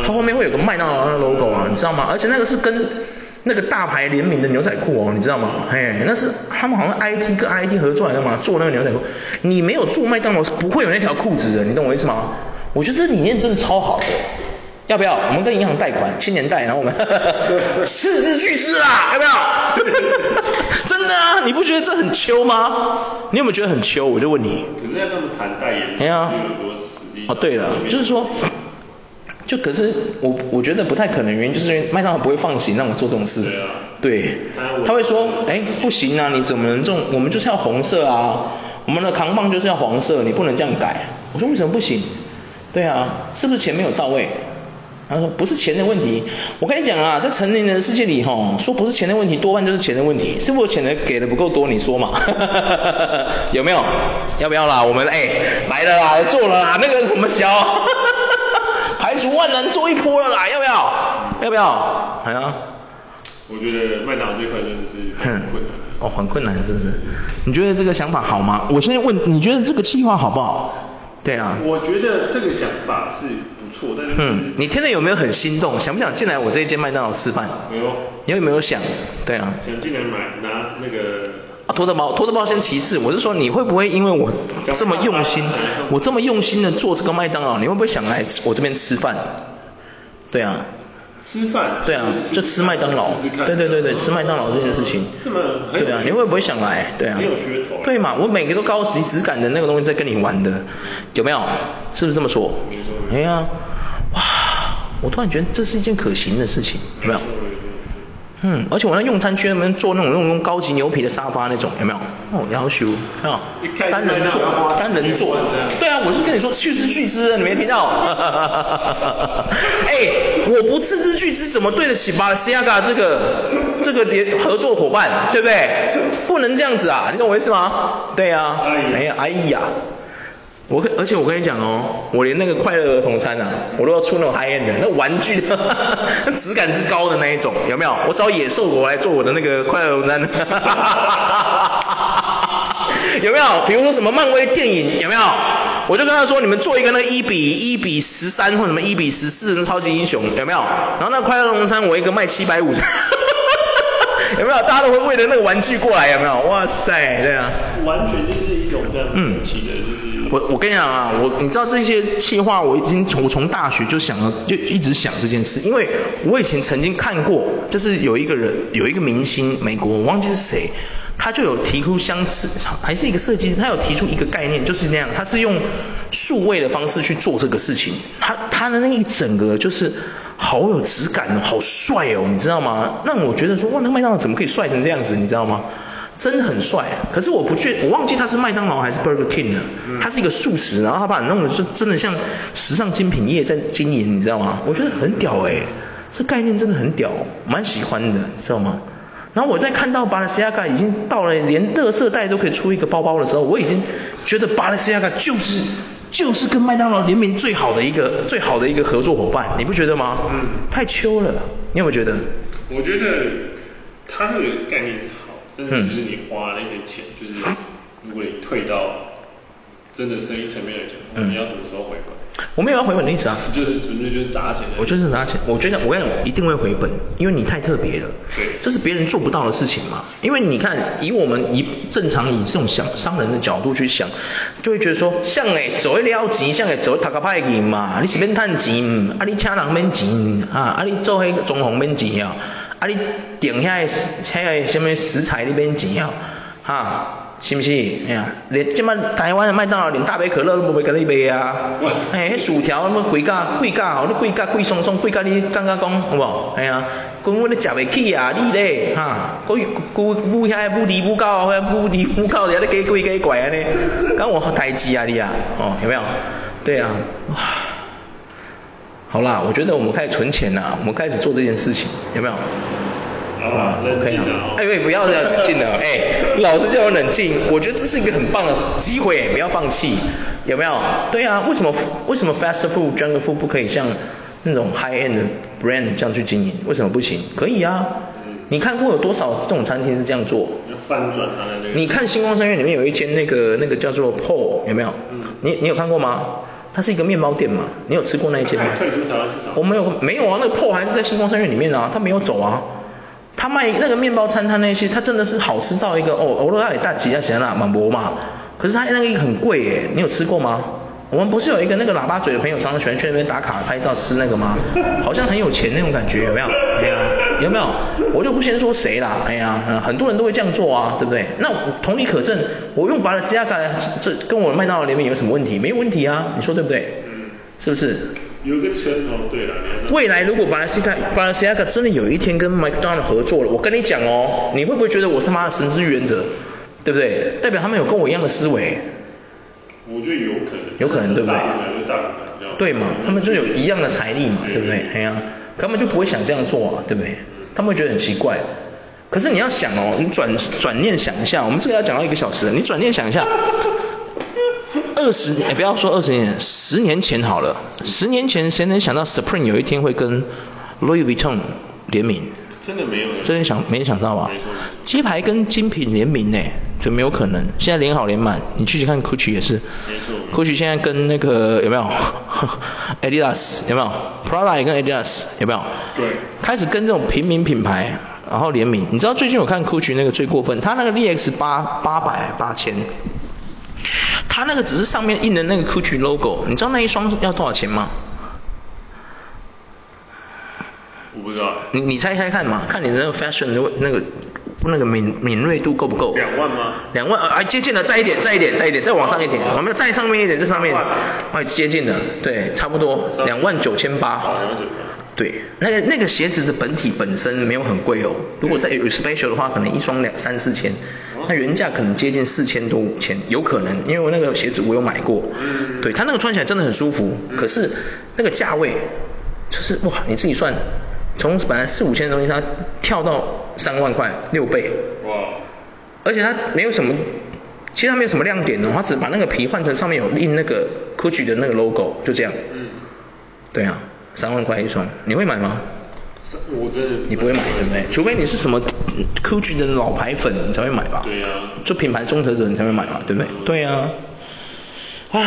Speaker 2: 它后面会有个麦当劳的 logo 啊，你知道吗？而且那个是跟那个大牌联名的牛仔裤哦，你知道吗？嘿，那是他们好像 IT 跟 IT 合作来的嘛，做那个牛仔裤。你没有做麦当劳是不会有那条裤子的，你懂我意思吗？我觉得这理念真的超好的，要不要？我们跟银行贷款，青年贷，然后我们斥资巨资啦，要不要？真的啊，你不觉得这很秋吗？你有没有觉得很秋？我就问你。
Speaker 1: 可是要跟他们谈代言，
Speaker 2: 哎呀，哦对了，就是说。就可是我我觉得不太可能，原因就是因为麦当劳不会放弃让我做这种事。对啊。对。他会说，哎，不行啊，你怎么能这种？我们就是要红色啊，我们的扛棒就是要黄色，你不能这样改。我说为什么不行？对啊，是不是钱没有到位？他说不是钱的问题。我跟你讲啊，在成年人的世界里吼，说不是钱的问题，多半就是钱的问题。是不是钱的给的不够多？你说嘛？有没有？要不要啦？我们哎来了啦，做了啦，那个什么小。排除万难做一波了啦，要不要？要不要？哎呀，
Speaker 1: 我觉得麦当劳这块真的是很困难。
Speaker 2: 哦，很困难是不是？你觉得这个想法好吗？我现在问，你觉得这个计划好不好？对啊。
Speaker 1: 我觉得这个想法是不错，但是。
Speaker 2: 嗯，你听了有没有很心动？想不想进来我这一间麦当劳吃饭？
Speaker 1: 没有。
Speaker 2: 你有没有想？对啊。
Speaker 1: 想进来买拿那个。
Speaker 2: 啊，托特包，托特包先其次，我是说你会不会因为我这么用心，我这么用心的做这个麦当劳，你会不会想来我这边吃饭？对啊。
Speaker 1: 吃饭？
Speaker 2: 对啊，就吃麦当劳。对对对对，吃麦当劳这件事情。对啊，你会不会想来？对啊。
Speaker 1: 没有噱头。
Speaker 2: 对嘛，我每个都高级质感的那个东西在跟你玩的，有没有？是不是这么说？哎呀，哇，我突然觉得这是一件可行的事情，有没有？嗯，而且我那用餐区那边坐那种那种高级牛皮的沙发那种，有没有？哦，要求啊，单人座，单人座。对啊，我是跟你说斥资巨资，你没听到？哎、欸，我不斥资巨资怎么对得起巴西亚嘎这个这个联合作伙伴，对不对？不能这样子啊，你懂我意思吗？对啊，哎呀，哎呀。我可而且我跟你讲哦，我连那个快乐儿童餐啊，我都要出那种 high end 的，那玩具的，那质感之高的那一种，有没有？我找野兽国来做我的那个快乐儿童餐，有没有？比如说什么漫威电影，有没有？我就跟他说，你们做一个那一比一比十三或什么一比十四的超级英雄，有没有？然后那快乐儿童餐我一个卖七百五。有没有？大家都会为了那个玩具过来，有没有？哇塞，对啊。
Speaker 1: 完全就是一种这样嗯，起的就是。
Speaker 2: 我我跟你讲啊，我你知道这些企划，我已经从我从大学就想了，就一直想这件事，因为我以前曾经看过，就是有一个人，有一个明星，美国我忘记是谁。他就有提出相似，还是一个设计师，他有提出一个概念，就是那样，他是用数位的方式去做这个事情，他他的那一整个就是好有质感哦，好帅哦，你知道吗？让我觉得说哇，那麦当劳怎么可以帅成这样子，你知道吗？真的很帅，可是我不确，我忘记他是麦当劳还是 Burger King 了，他是一个素食，然后他把你弄的就真的像时尚精品业在经营，你知道吗？我觉得很屌哎，这概念真的很屌，蛮喜欢的，你知道吗？然后我在看到 Balenciaga 已经到了连乐色袋都可以出一个包包的时候，我已经觉得 Balenciaga 就是就是跟麦当劳联名最好的一个最好的一个合作伙伴，你不觉得吗？嗯。太秋了，你有没有觉得？
Speaker 1: 我觉得他这个概念好，但是就是你花那些钱，嗯、就是如果你退到真的生意层面来讲，嗯、你要什么时候回本？
Speaker 2: 我没有要回本的意思啊，
Speaker 1: 就是纯粹就是砸钱。
Speaker 2: 我就是砸钱，我觉得我跟你讲一定会回本，因为你太特别了。
Speaker 1: 对。
Speaker 2: 这是别人做不到的事情嘛。因为你看，以我们以正常以这种想商人的角度去想，就会觉得说，像诶走一撩钱，像诶走塔卡派银嘛，你是免探钱，啊你请人免钱，啊啊你做迄个装潢免钱啊，啊你订遐个遐个什么食材你免钱啊，哈。是不是？哎呀，连即摆台湾的麦当劳连大杯可乐都不会给你卖啊！哎，薯条那么贵价贵价哦，你贵价贵松松贵价你刚刚讲好无？哎呀，讲我你吃袂起啊，你咧哈，佫佫母遐母低母高，遐母低母高的，你给贵给贵安尼，讲我代志啊你啊，哦有没有？对啊，哇，好啦，我觉得我们开始存钱啦，我们开始做这件事情，有没有？
Speaker 1: 啊，OK 啊，
Speaker 2: 哎喂，不要这样冷静了，哎，老师叫我冷静，我觉得这是一个很棒的机会，不要放弃，有没有？对啊，为什么为什么 fast food、junk food 不可以像那种 high end brand 这样去经营？为什么不行？可以啊，你看过有多少这种餐厅是这样做？
Speaker 1: 要翻转它的那个。
Speaker 2: 你看星光三越里面有一间那个那个叫做 Paul 有没有？嗯。你你有看过吗？它是一个面包店嘛，你有吃过那一间吗？
Speaker 1: 退出台湾市场。
Speaker 2: 我没有，没有啊，那个 Paul 还是在星光三院里面啊，他没有走啊。他卖那个面包餐摊那些，他真的是好吃到一个哦，我都要给大几家钱啦，满博嘛。可是他那个很贵耶，你有吃过吗？我们不是有一个那个喇叭嘴的朋友，常常喜欢去那边打卡拍照吃那个吗？好像很有钱那种感觉，有没有？哎呀，有没有？我就不先说谁啦，哎呀，很多人都会这样做啊，对不对？那同理可证，我用 Balenciaga 这跟我麦当劳联名有什么问题？没有问题啊，你说对不对？嗯，是不是？
Speaker 1: 有个称哦，对了。
Speaker 2: 未来如果 Balenciaga 真的有一天跟麦当劳合作了，我跟你讲哦，你会不会觉得我他妈的神之原则，对不对？代表他们有跟我一样的思维。
Speaker 1: 我觉得有可能。
Speaker 2: 有可能对不对？对嘛，他们就有一样的财力嘛，对不对？哎呀，他们就不会想这样做啊，对不对？他们会觉得很奇怪。可是你要想哦，你转转念想一下，我们这个要讲到一个小时，你转念想一下。二十年，不要说二十年，十年前好了。十年前谁能想到 Supreme 有一天会跟 Louis Vuitton 联名？
Speaker 1: 真的没有。
Speaker 2: 真的想没想到吧？鸡排跟精品联名呢？怎么有可能？现在连好连满，你去看 Gucci 也是。
Speaker 1: 没错。
Speaker 2: Gucci 现在跟那个有没有？Adidas 有没有？Prada 也跟 Adidas 有没有？
Speaker 1: 对。
Speaker 2: 开始跟这种平民品牌然后联名，你知道最近我看 Gucci 那个最过分，他那个 VX 八八百八千。他那个只是上面印的那个 Gucci logo，你知道那一双要多少钱吗？
Speaker 1: 我不知道。
Speaker 2: 你你猜猜看嘛，看你的那个 fashion 的那个那个敏敏锐度够不够？
Speaker 1: 两万吗？
Speaker 2: 两万啊，接近了，再一点，再一点，再一点，再往上一点，我们要再上面一点，这上面，快接近了，对，差不多两万九千八。对，那个那个鞋子的本体本身没有很贵哦，如果再有 special 的话，可能一双两三四千，那原价可能接近四千多五千，有可能，因为我那个鞋子我有买过，对，它那个穿起来真的很舒服，可是那个价位就是哇，你自己算，从本来四五千的东西，它跳到三万块，六倍，哇，而且它没有什么，其实它没有什么亮点的，它只把那个皮换成上面有印那个 Gucci 的那个 logo，就这样，嗯，对啊。三万块一双，你会买吗？
Speaker 1: 我真的。
Speaker 2: 你不会买，对不对？除非你是什么 Gucci 的老牌粉，你才会买吧？
Speaker 1: 对呀、
Speaker 2: 啊。做品牌忠诚者，你才会买嘛，对不对？对呀、啊。啊，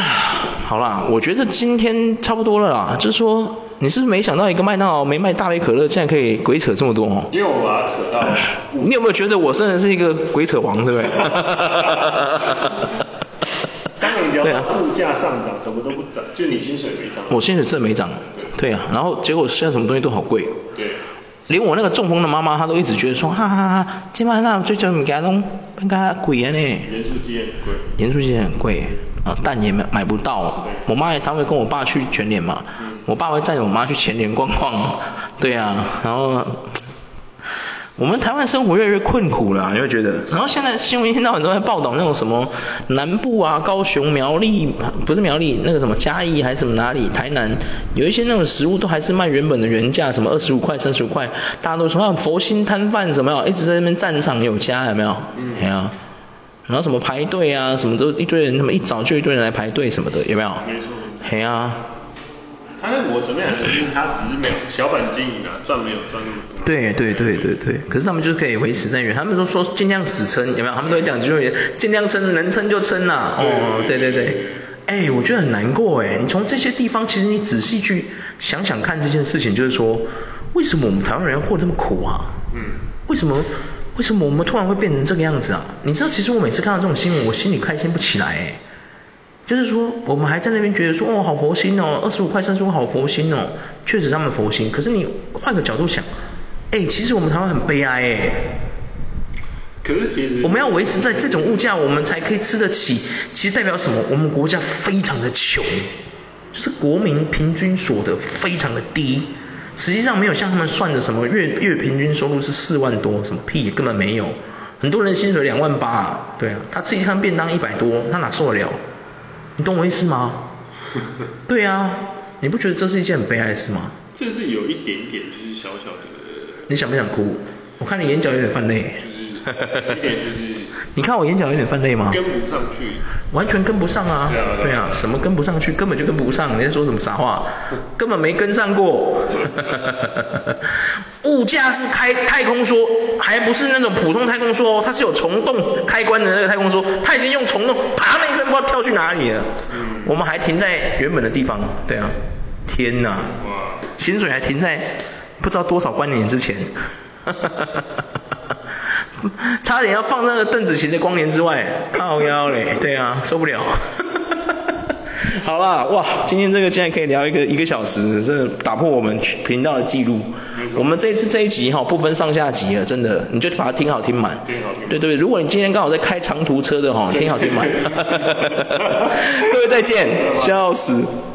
Speaker 2: 好啦，我觉得今天差不多了啦。就是说，你是不是没想到一个麦当劳没卖大杯可乐，竟然可以鬼扯这么多哦？
Speaker 1: 因为我把它扯到。
Speaker 2: 你有没有觉得我真的是一个鬼扯王，对不对？
Speaker 1: 对啊，物价上涨，什么都不涨，就你薪水没涨。
Speaker 2: 我薪水真的没涨。对。对啊，然后结果现在什么东西都好贵。
Speaker 1: 对。
Speaker 2: 连我那个中风的妈妈，她都一直觉得说，哈哈哈，今晚那最近物价拢更加贵啊呢。
Speaker 1: 盐酥鸡很贵。
Speaker 2: 盐酥鸡很贵，啊，蛋也买买不到。我妈也，她会跟我爸去全联嘛。嗯。我爸会载着我妈去全联逛逛。对啊，然后，我们台湾生活越来越困苦了，你会觉得。然后现在新闻一天到晚都在报道那种什么南部啊，高雄、苗栗，不是苗栗，那个什么嘉义还是什么哪里，台南，有一些那种食物都还是卖原本的原价，什么二十五块、三十五块，大家都说佛心摊贩什么，一直在那边占场有加，有没有？嗯。没有。然后什么排队啊，什么都一堆人，他们一早就一堆人来排队什么的，有没有？
Speaker 1: 没错。
Speaker 2: 嘿啊。
Speaker 1: 他那我什么样的？就是他只是没有小本经营啊，赚没有赚那么多。
Speaker 2: 对对对对对，可是他们就是可以维持在原，他们都说尽量死撑，有没有？他们都会讲就是尽量撑，能撑就撑呐、啊。哦，对对对。哎，我觉得很难过哎，你从这些地方，其实你仔细去想想看这件事情，就是说，为什么我们台湾人要过那么苦啊？嗯。为什么？为什么我们突然会变成这个样子啊？你知道，其实我每次看到这种新闻，我心里开心不起来哎。就是说，我们还在那边觉得说，哦，好佛心哦，二十五块三十五好佛心哦，确实他们佛心。可是你换个角度想，哎，其实我们台湾很悲哀哎。
Speaker 1: 可是其实。
Speaker 2: 我们要维持在这种物价，我们才可以吃得起。其实代表什么？我们国家非常的穷，就是国民平均所得非常的低。实际上没有像他们算的什么月月平均收入是四万多，什么屁根本没有。很多人薪水两万八，对啊，他吃一餐便当一百多，他哪受得了？你懂我意思吗？对啊，你不觉得这是一件很悲哀的事吗？
Speaker 1: 这是有一点点，就是小小的。
Speaker 2: 你想不想哭？我看你眼角有点泛泪。
Speaker 1: 就是一点就是。
Speaker 2: 你看我眼角有点泛泪吗？
Speaker 1: 跟不上去。
Speaker 2: 完全跟不上啊！对啊，什么跟不上去？根本就跟不上！你在说什么傻话？根本没跟上过。物价是开太空梭，还不是那种普通太空梭哦，它是有虫洞开关的那个太空梭，它已经用虫洞啪的一声不知道跳去哪里了。嗯。我们还停在原本的地方。对啊。天哪！哇。薪水还停在不知道多少光年之前。哈哈哈哈哈。差点要放那个邓紫棋的光年之外，靠腰嘞，对啊，受不了。好啦，哇，今天这个竟然可以聊一个一个小时，真的打破我们频道的记录。我们这一次这一集哈不分上下集了，真的，你就把它听好听满。听好听满。对对，如果你今天刚好在开长途车的哈，听好听满。各位再见，笑死。